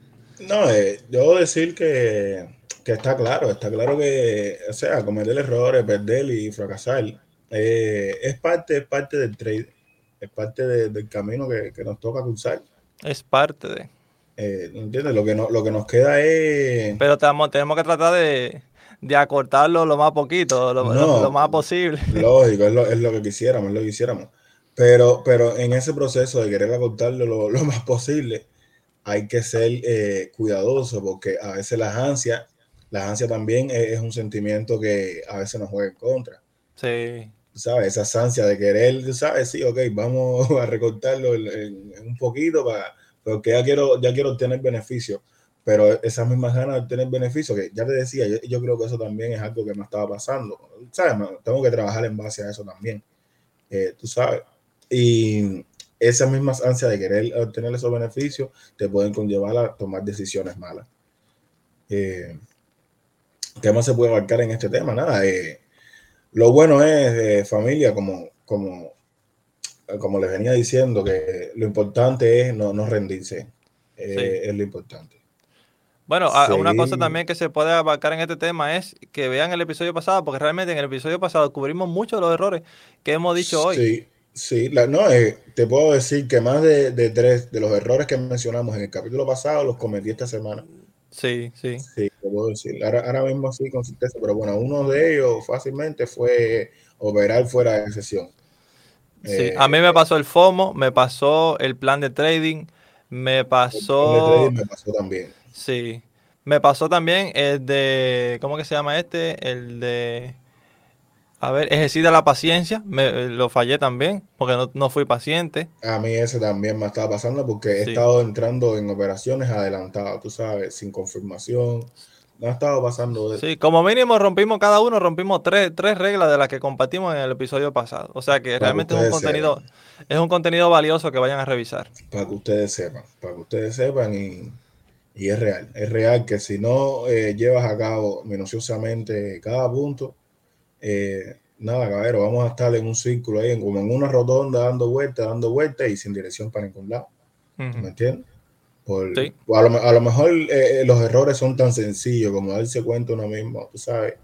No, eh, yo decir que, está claro, está claro que, o sea, cometer errores, perder y fracasar eh, es parte, es parte del trade, es parte del camino que, nos toca cruzar. Es parte de. ¿Entiendes? Lo que, no, lo que nos queda es. Pero tenemos, tenemos que tratar de, acortarlo lo más poquito, lo, más posible. Lógico, es lo, es lo que quisiéramos, es lo que quisiéramos. Pero, pero en ese proceso de querer acortarlo lo, lo más posible, hay que ser eh, cuidadoso porque a veces las ansias, las ansias también es, un sentimiento que a veces nos juega en contra. Sí. ¿Sabes? Esa ansia de querer, ¿sabes? Sí, ok, vamos a recortarlo en, un poquito para, porque ya quiero, ya quiero obtener beneficio. Pero esas mismas ganas de obtener beneficio, que ya te decía, yo, creo que eso también es algo que me estaba pasando. ¿Sabes? Tengo que trabajar en base a eso también. Eh, tú sabes. Y esas mismas ansias de querer obtener esos beneficios te pueden conllevar a tomar decisiones malas. Eh, ¿Qué más se puede abarcar en este tema? Nada, eh, lo bueno es, eh, familia, como, como, como les venía diciendo, que lo importante es no, no rendirse. Es lo importante. Bueno, una cosa también que se puede abarcar en este tema es que vean el episodio pasado, porque realmente en el episodio pasado cubrimos muchos de los errores que hemos dicho hoy. Sí, Sí, no, eh, te puedo decir que más de, tres de los errores que mencionamos en el capítulo pasado los cometí esta semana. Sí, sí. Sí, te puedo decir. Ahora, mismo así con certeza, pero bueno, uno de ellos fácilmente fue operar fuera de sesión. Sí, a mí me pasó el FOMO, me pasó el plan de trading, me pasó... El plan de trading me pasó también. Sí, me pasó también el de, ¿cómo que se llama este? El de a ver, ejercita la paciencia, me, eh, lo fallé también, porque no, fui paciente. A mí ese también me estaba pasando porque he estado entrando en operaciones adelantadas, tú sabes, sin confirmación. No ha estado pasando. Sí, como mínimo rompimos cada uno, rompimos tres, tres reglas de las que compartimos en el episodio pasado. O sea que realmente es un contenido, es un contenido valioso que vayan a revisar. Para que ustedes sepan, para que ustedes sepan y, es real. Es real que si no eh, llevas a cabo minuciosamente cada punto, eh, nada, caballero, vamos a estar en un círculo ahí, como en una rotonda, dando vueltas, dando vueltas y sin dirección para ningún lado. ¿Me entiendes? a, lo, mejor eh, eh, los errores son tan sencillos como darse cuenta uno mismo, tú sabes,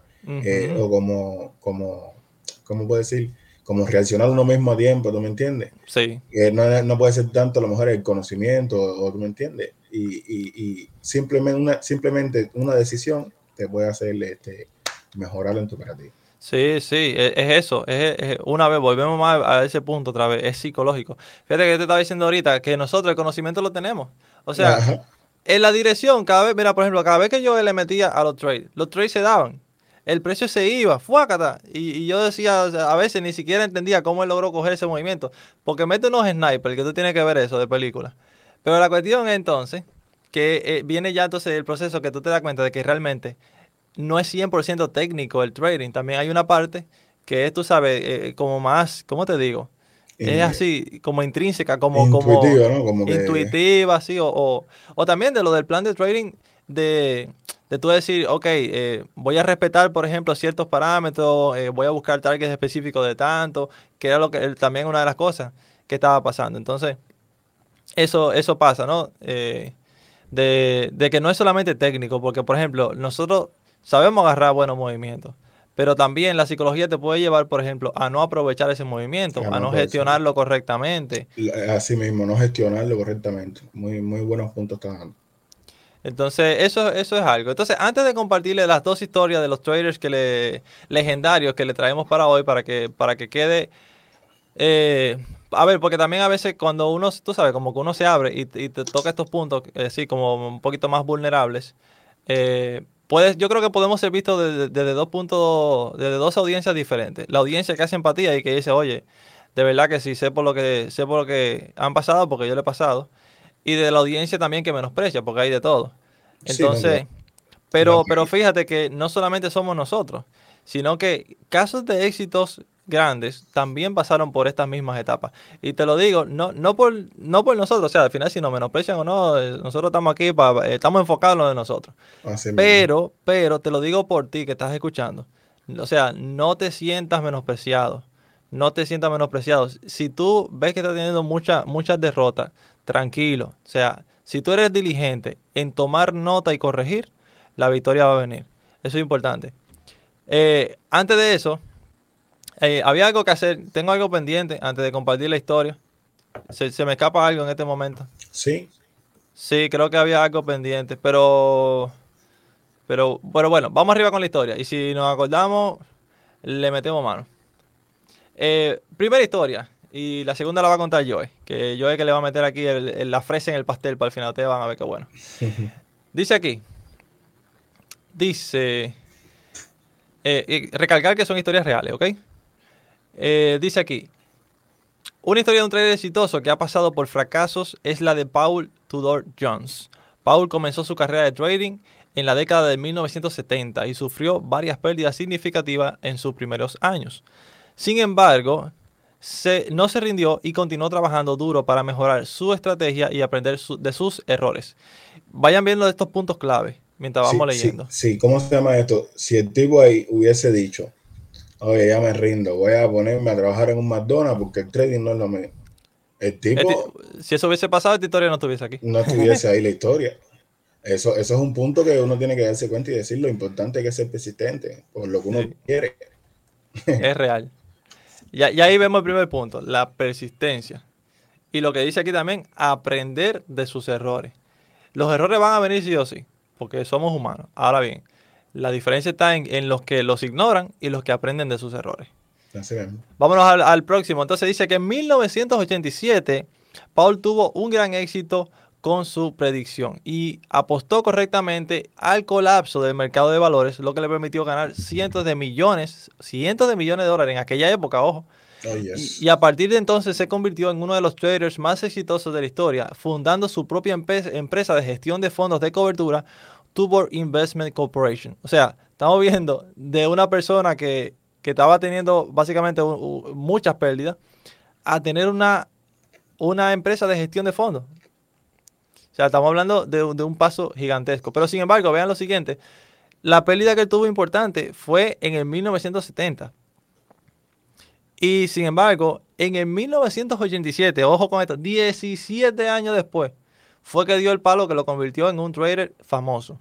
o como, como, ¿cómo puedo decir? Como reaccionar uno mismo a tiempo, ¿tú me entiendes? Sí. no, no, puede ser tanto a lo mejor el conocimiento, o, ¿tú me entiendes? Y, simplemente, una, simplemente una decisión te puede hacer este, mejorar en tu operativa. Sí, sí, e, es, eso. Es, una vez, volvemos más a ese punto otra vez, es psicológico. Fíjate que yo te estaba diciendo ahorita que nosotros el conocimiento lo tenemos. O sea, en la dirección, cada vez, mira, por ejemplo, cada vez que yo le metía a los trades, los trades se daban. El precio se iba, fuácata. Y, y yo decía, a veces ni siquiera entendía cómo él logró coger ese movimiento. Porque mete unos snipers, que tú tienes que ver eso de película. Pero la cuestión es entonces que eh, viene ya entonces el proceso que tú te das cuenta de que realmente no es 100% técnico el trading. También hay una parte que es, tú sabes, eh, como más, ¿cómo te digo? es así, como intrínseca, como, intuitiva, ¿no? Como intuitiva, así, o, o, también de lo del plan de trading, de, de tú decir, ok, eh, voy a respetar, por ejemplo, ciertos parámetros, eh, voy a buscar targets específicos de tanto, que era lo que también una de las cosas que estaba pasando. Entonces, eso, eso pasa, ¿no? de, de que no es solamente técnico, porque, por ejemplo, nosotros sabemos agarrar buenos movimientos. Pero también la psicología te puede llevar, por ejemplo, a no aprovechar ese movimiento, a no, gestionarlo correctamente. Así mismo, no gestionarlo correctamente. Muy, muy buenos puntos están dando. Entonces, eso, eso es algo. Entonces, antes de compartirle las dos historias de los traders que le, legendarios que le traemos para hoy, para que, para que quede. Eh, a ver, porque también a veces cuando uno, tú sabes, como que uno se abre y, te toca estos puntos, así como un poquito más vulnerables, eh, yo creo que podemos ser vistos desde, dos puntos, desde dos audiencias diferentes. La audiencia que hace empatía y que dice, oye, de verdad que sí, sé por lo que, sé por lo que han pasado, porque yo le he pasado. y de la audiencia también que menosprecia, porque hay de todo. Entonces, pero, pero fíjate que no solamente somos nosotros, sino que casos de éxitos grandes también pasaron por estas mismas etapas. Y te lo digo, no, no, por, no por nosotros, o sea, al final si nos menosprecian o no, eh, nosotros estamos aquí, para, eh, estamos enfocados en lo de nosotros. pero, pero te lo digo por ti que estás escuchando. O sea, no te sientas menospreciado. No te sientas menospreciado. Si tú ves que estás teniendo muchas muchas derrotas, tranquilo. O sea, si tú eres diligente en tomar nota y corregir, la victoria va a venir. Eso es importante. Eh, antes de eso, eh, había algo que hacer. Tengo algo pendiente antes de compartir la historia. Se, me escapa algo en este momento. Sí. Sí, creo que había algo pendiente, pero, pero, pero bueno, vamos arriba con la historia. Y si nos acordamos, le metemos mano. Eh, primera historia. Y la segunda la va a contar Joey. Que Joey que le va a meter aquí la fresa en el pastel para el final. Ustedes van a ver qué bueno. Dice aquí. Dice. Eh, recalcar que son historias reales, ¿ok? Eh, dice aquí, una historia de un trader exitoso que ha pasado por fracasos es la de Paul Tudor Jones. Paul comenzó su carrera de trading en la década de 1970 y sufrió varias pérdidas significativas en sus primeros años. Sin embargo, no se rindió y continuó trabajando duro para mejorar su estrategia y aprender de sus errores. Vayan viendo estos puntos clave mientras vamos leyendo. Sí, sí, ¿cómo se llama esto? Si el tipo ahí hubiese dicho, oye, ya me rindo, voy a ponerme a trabajar en un McDonald's porque el trading no es lo mismo. El tipo... si eso hubiese pasado, esta historia no estuviese aquí. No estuviese ahí la historia. Eso, eso es un punto que uno tiene que darse cuenta y decir lo importante que es ser persistente por lo que uno quiere. Es real. Y, y ahí vemos el primer punto, la persistencia. Y lo que dice aquí también, aprender de sus errores. Los errores van a venir sí o sí, porque somos humanos. Ahora bien, la diferencia está en, los que los ignoran y los que aprenden de sus errores. Vámonos al, próximo. Entonces dice que en 1987 Paul tuvo un gran éxito con su predicción y apostó correctamente al colapso del mercado de valores, lo que le permitió ganar cientos de millones, cientos de millones de dólares en aquella época, ojo. Oh, y, y, a partir de entonces se convirtió en uno de los traders más exitosos de la historia, fundando su propia empresa de gestión de fondos de cobertura Tubor Investment Corporation. O sea, estamos viendo de una persona que, estaba teniendo básicamente muchas pérdidas a tener una, una empresa de gestión de fondos. O sea, estamos hablando de, un paso gigantesco. Pero sin embargo, vean lo siguiente. La pérdida que tuvo importante fue en el 1970. Y sin embargo, en el 1987, ojo con esto, 17 años después, fue que dio el palo que lo convirtió en un trader famoso.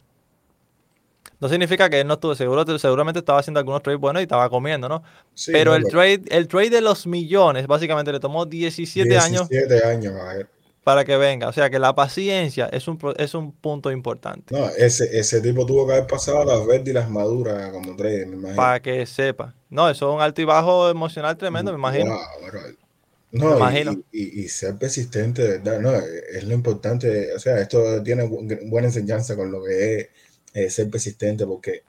No significa que él no estuvo seguro, seguramente estaba haciendo algunos trades buenos y estaba comiendo, ¿no? Pero el trade, el trade de los millones, básicamente le tomó 17, años. 17 años, para que venga. O sea que la paciencia es un, es un punto importante. No, ese, ese tipo tuvo que haber pasado las verdes y las maduras como trader, me imagino. Para que sepa. No, eso es un alto y bajo emocional tremendo, me imagino. No, imagino. Y, y, ser persistente, de verdad, no, es lo importante. O sea, esto tiene buena enseñanza con lo que es eh, ser persistente, porque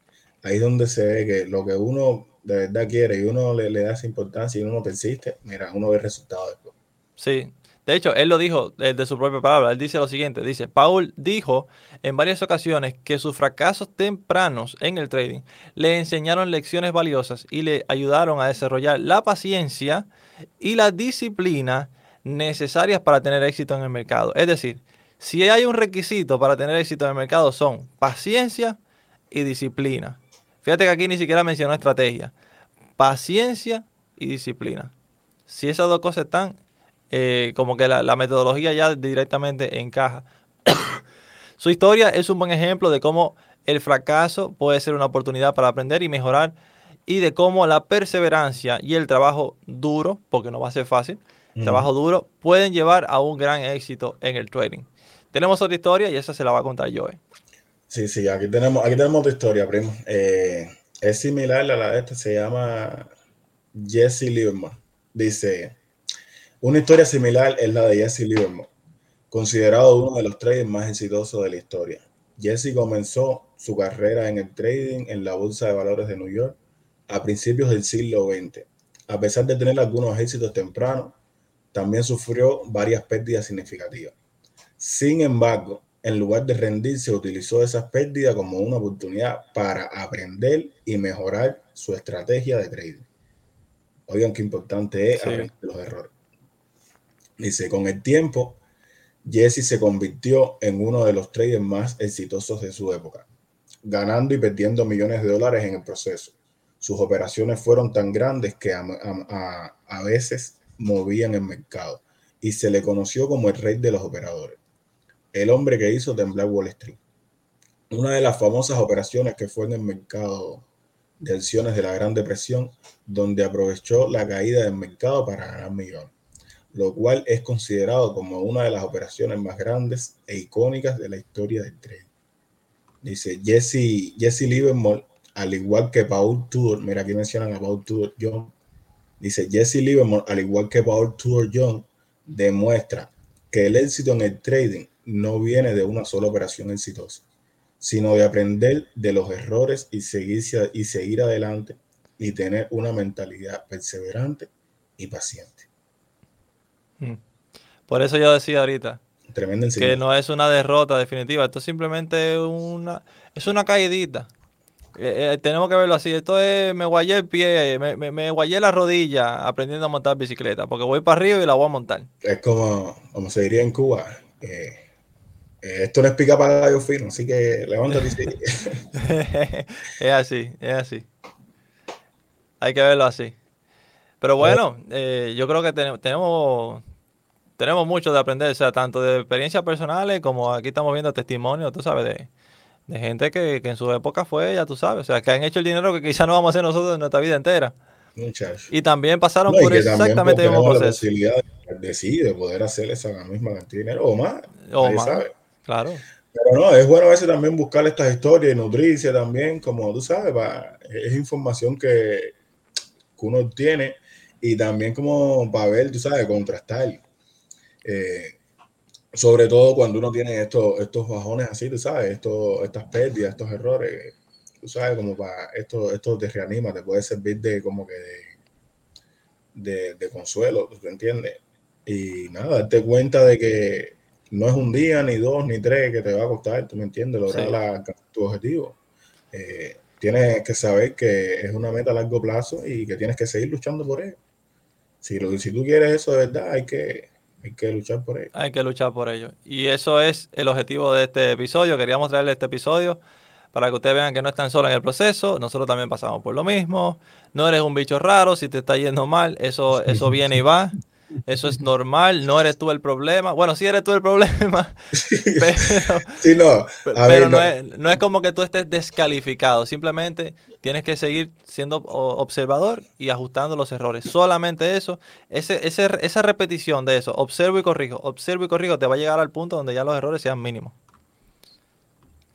ahí es donde se ve que lo que uno de verdad quiere y uno le, da esa importancia y uno persiste, mira, uno ve resultados después. Sí, de hecho, él lo dijo de su propia palabra. Él dice lo siguiente: dice, Paul dijo en varias ocasiones que sus fracasos tempranos en el trading le enseñaron lecciones valiosas y le ayudaron a desarrollar la paciencia y la disciplina necesarias para tener éxito en el mercado. Es decir, si hay un requisito para tener éxito en el mercado son paciencia y disciplina. Fíjate que aquí ni siquiera mencionó estrategia. Paciencia y disciplina. Si esas dos cosas están, eh, como que la, metodología ya directamente encaja. Su historia es un buen ejemplo de cómo el fracaso puede ser una oportunidad para aprender y mejorar y de cómo la perseverancia y el trabajo duro, porque no va a ser fácil, trabajo duro, pueden llevar a un gran éxito en el trading. Tenemos otra historia y esa se la va a contar yo. Sí, sí, aquí tenemos, aquí tenemos otra historia, primo. Eh, es similar a la de esta, se llama Jesse Lieberman. Dice, una historia similar es la de Jesse Lieberman, considerado uno de los traders más exitosos de la historia. Jesse comenzó su carrera en el trading en la Bolsa de Valores de New York a principios del siglo XX. A pesar de tener algunos éxitos tempranos, también sufrió varias pérdidas significativas. Sin embargo, en lugar de rendirse, utilizó esas pérdidas como una oportunidad para aprender y mejorar su estrategia de trading. Oigan qué importante es aprender los errores. Dice, con el tiempo, Jesse se convirtió en uno de los traders más exitosos de su época, ganando y perdiendo millones de dólares en el proceso. Sus operaciones fueron tan grandes que a, a veces movían el mercado y se le conoció como el rey de los operadores, el hombre que hizo temblar Wall Street. Una de las famosas operaciones que fue en el mercado de acciones de la Gran Depresión, donde aprovechó la caída del mercado para ganar millones, lo cual es considerado como una de las operaciones más grandes e icónicas de la historia del trading. Dice Jesse, Jesse Livermore, al igual que Paul Tudor, mira aquí mencionan a Paul Tudor John, dice Jesse Livermore, al igual que Paul Tudor John, demuestra que el éxito en el trading no viene de una sola operación exitosa, sino de aprender de los errores y seguir, y seguir adelante y tener una mentalidad perseverante y paciente. Hmm. Por eso yo decía ahorita que no es una derrota definitiva, esto es simplemente una, es una caidita. Eh, eh, tenemos que verlo así. Esto es, me guayé el pie, me, me, guayé la rodilla aprendiendo a montar bicicleta, porque voy para arriba y la voy a montar. Es como, como se diría en Cuba, eh, esto no es pica para gallo fino, así que levántate y es así, es así. Hay que verlo así. Pero bueno, yo creo que tenemos, tenemos mucho de aprender, o sea, tanto de experiencias personales como aquí estamos viendo testimonios, tú sabes, de, de gente que, en su época fue, ya tú sabes, o sea, que han hecho el dinero que quizás no vamos a hacer nosotros en nuestra vida entera. Muchachos. Y también pasaron por exactamente el mismo proceso. La posibilidad de, sí, de poder hacer esa misma cantidad de dinero o más. O más. Claro. Pero no, es bueno a veces también buscar estas historias y nutrirse también, como tú sabes, es información que, que uno obtiene y también como para ver, tú sabes, contrastar. Eh, sobre todo cuando uno tiene estos, estos bajones así, tú sabes, estos, estas pérdidas, estos errores, tú sabes, como para esto, esto te reanima, te puede servir de como que de, de, consuelo, ¿tú entiendes? Y nada, darte cuenta de que no es un día, ni dos, ni tres que te va a costar, ¿tú me entiendes? Lograr tu objetivo. Eh, tienes que saber que es una meta a largo plazo y que tienes que seguir luchando por él. Si, lo, si tú quieres eso de verdad, hay que, hay que luchar por ello. Hay que luchar por ello. Y eso es el objetivo de este episodio. Queríamos traerle este episodio para que ustedes vean que no están solos en el proceso. Nosotros también pasamos por lo mismo. No eres un bicho raro. Si te está yendo mal, eso, eso viene y va. Eso es normal, no eres tú el problema. Bueno, sí eres tú el problema, pero, no, Es, como que tú estés descalificado. Simplemente tienes que seguir siendo observador y ajustando los errores. Solamente eso, ese, esa repetición de eso, observo y corrijo, observo y corrijo, te va a llegar al punto donde ya los errores sean mínimos.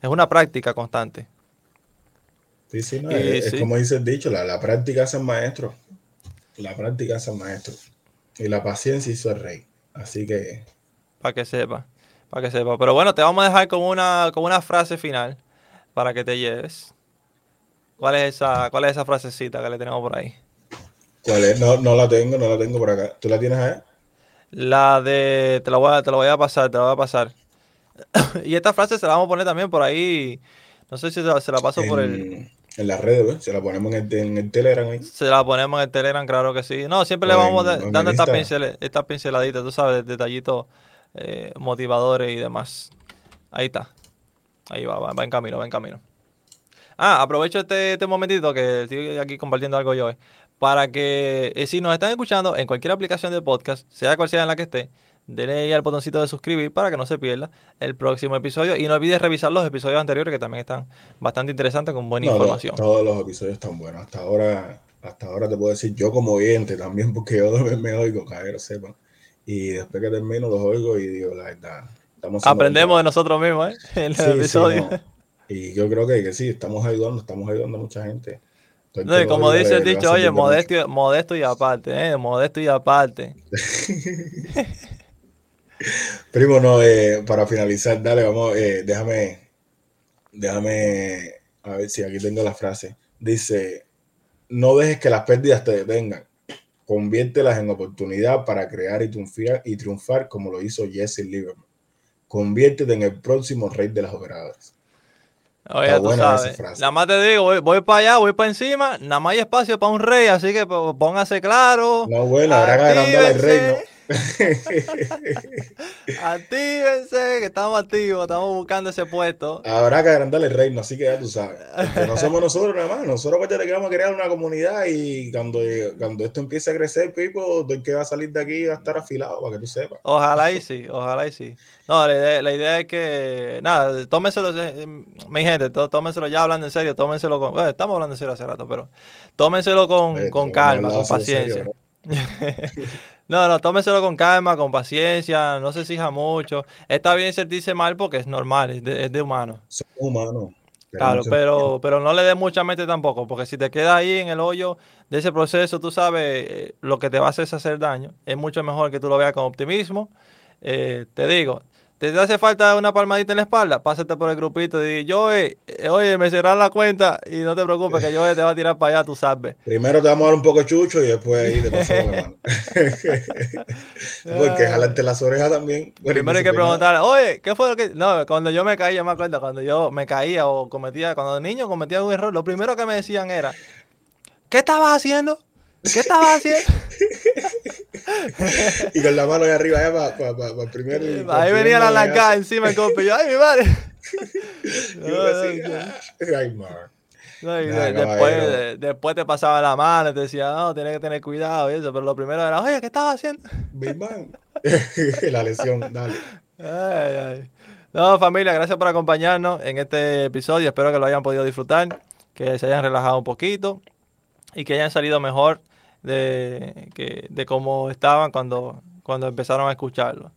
Es una práctica constante. Sí, sí, no, es, como dice el dicho, la, la práctica hace maestro. La práctica hace maestro. Y la paciencia hizo el rey. Así que. Para que sepa. Para que sepa. Pero bueno, te vamos a dejar con una, con una frase final para que te lleves. ¿Cuál es esa, cuál es esa frasecita que le tenemos por ahí? ¿Cuál es? No, no la tengo, no la tengo por acá. ¿Tú la tienes ahí? La de. Te la voy a, te la voy a pasar, te la voy a pasar. y esta frase se la vamos a poner también por ahí. No sé si se la paso por el. En las redes, se la ponemos en el, Telegram ahí. Se la ponemos en el Telegram, claro que sí. No, siempre le vamos dando estas esta pinceladitas, tú sabes, detallitos eh, motivadores y demás. Ahí está. Ahí va, va, en camino, va en camino. Ah, aprovecho este, este momentito que estoy aquí compartiendo algo yo, eh, para que eh, si nos están escuchando en cualquier aplicación de podcast, sea cual sea en la que esté, denle ahí al botoncito de suscribir para que no se pierda el próximo episodio. Y no olvides revisar los episodios anteriores que también están bastante interesantes con buena información. Todos los episodios están buenos. Hasta ahora, hasta ahora te puedo decir yo como oyente también, porque yo me oigo caer, sepan. Y después que termino los oigo y digo, la verdad. Aprendemos de nosotros mismos, ¿eh? En el episodio. Y yo creo que, que, sí, estamos ayudando, estamos ayudando a mucha gente. como dice el dicho, oye, modesto, modesto y aparte, ¿eh? Modesto y aparte. Primo, no, eh, para finalizar, dale, vamos, eh, déjame, déjame, a ver si aquí tengo la frase. Dice, no dejes que las pérdidas te detengan, conviértelas en oportunidad para crear y triunfar, y triunfar como lo hizo Jesse Lieberman. conviértete en el próximo rey de las operadoras. Oye, tú sabes. Nada más te digo, voy, voy para allá, voy para encima, nada más hay espacio para un rey, así que pues, póngase claro. No, bueno, habrá que agrandar el reino. Actívense, que estamos activos, estamos buscando ese puesto. Habrá que agrandarle el reino, así que ya tú sabes. no somos nosotros nada más. Nosotros que vamos a crear una comunidad y cuando, cuando esto empiece a crecer, Pipo, el que va a salir de aquí va a estar afilado para que tú sepas. Ojalá y sí, ojalá y sí. No, la idea, es que, nada, tómenselo, eh, mi gente, tómenselo ya hablando en serio, tómenselo con, bueno, estamos hablando en serio hace rato, pero tómenselo con, con calma, con paciencia. No, no, tómeselo con calma, con paciencia, no se exija mucho. Está bien sentirse mal porque es normal, es de, es humano. Somos humanos. Claro, pero, pero no le des mucha mente tampoco, porque si te quedas ahí en el hoyo de ese proceso, tú sabes, eh, lo que te va a hacer es hacer daño. Es mucho mejor que tú lo veas con optimismo. Eh, te digo, te hace falta una palmadita en la espalda, pásate por el grupito y di, yo, eh, oye, me cerrar la cuenta y no te preocupes que yo te va a tirar para allá, tú sabes. Primero te vamos a dar un poco de chucho y después ahí te pasamos la mano. Porque jalarte las orejas también. Primero hay que preguntar, oye, ¿qué fue lo que...? No, cuando yo me caía, me acuerdo, cuando yo me caía o cometía, cuando niño cometía un error, lo primero que me decían era, ¿qué estabas haciendo? ¿Qué estabas haciendo? y con la mano de arriba para pa, pa, pa primer. Ahí venía la lancada encima el compa. yo, ay, mi madre. ay, mar. No, y después, después te pasaba la mano y te decía, no, tienes que tener cuidado y eso, pero lo primero era, oye, ¿qué estabas haciendo? Big Bang. la lesión, dale. Ay, ay. No, familia, gracias por acompañarnos en este episodio. Espero que lo hayan podido disfrutar, que se hayan relajado un poquito y que hayan salido mejor de, que, de cómo estaban cuando, cuando empezaron a escucharlo.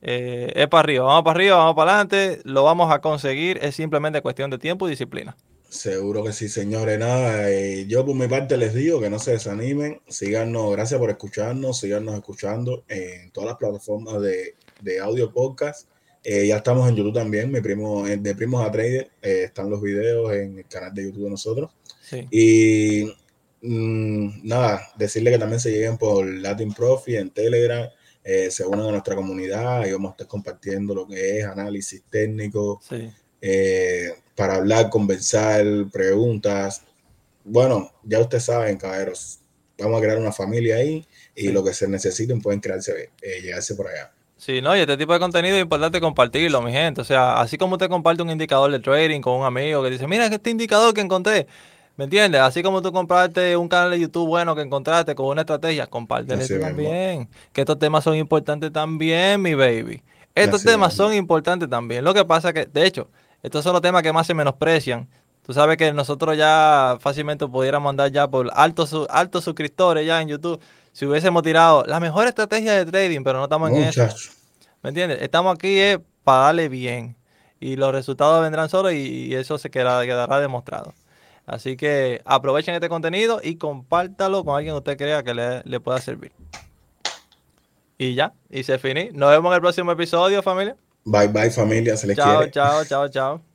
Eh, es para arriba, vamos para arriba, vamos para adelante, lo vamos a conseguir, es simplemente cuestión de tiempo y disciplina. Seguro que sí, señores. Nada, eh, yo por mi parte les digo que no se desanimen, síganos, gracias por escucharnos, síganos escuchando en todas las plataformas de, de audio podcast. Eh, ya estamos en YouTube también, mi primo, de Primos a Trader, están los videos en el canal de YouTube de nosotros. Sí. Y Mm, nada, decirle que también se lleguen por Latin Profi en Telegram, eh, se unan a nuestra comunidad y vamos a estar compartiendo lo que es análisis técnico eh, para hablar, conversar, preguntas. Bueno, ya ustedes saben, caballeros, vamos a crear una familia ahí y lo que se necesiten pueden crearse, eh, llegarse por allá. Sí, no, y este tipo de contenido es importante compartirlo, mi gente. O sea, así como usted comparte un indicador de trading con un amigo que dice, mira este indicador que encontré, ¿Me entiendes? Así como tú compraste un canal de YouTube bueno que encontraste con una estrategia, compártelo también. Que estos temas son importantes también, mi baby. Estos temas son importantes también. Lo que pasa que, de hecho, estos son los temas que más se menosprecian. Tú sabes que nosotros ya fácilmente pudiéramos andar ya por altos, altos suscriptores ya en YouTube. Si hubiésemos tirado la mejor estrategia de trading, pero no estamos en eso. ¿Me entiendes? Estamos aquí para darle bien. Y los resultados vendrán solos y, eso se quedará demostrado. Así que aprovechen este contenido y compártalo con alguien que usted crea que le, pueda servir. Y ya, y se finí. Nos vemos en el próximo episodio, familia. Bye bye, familia. Se les chao, Chao, chao, chao.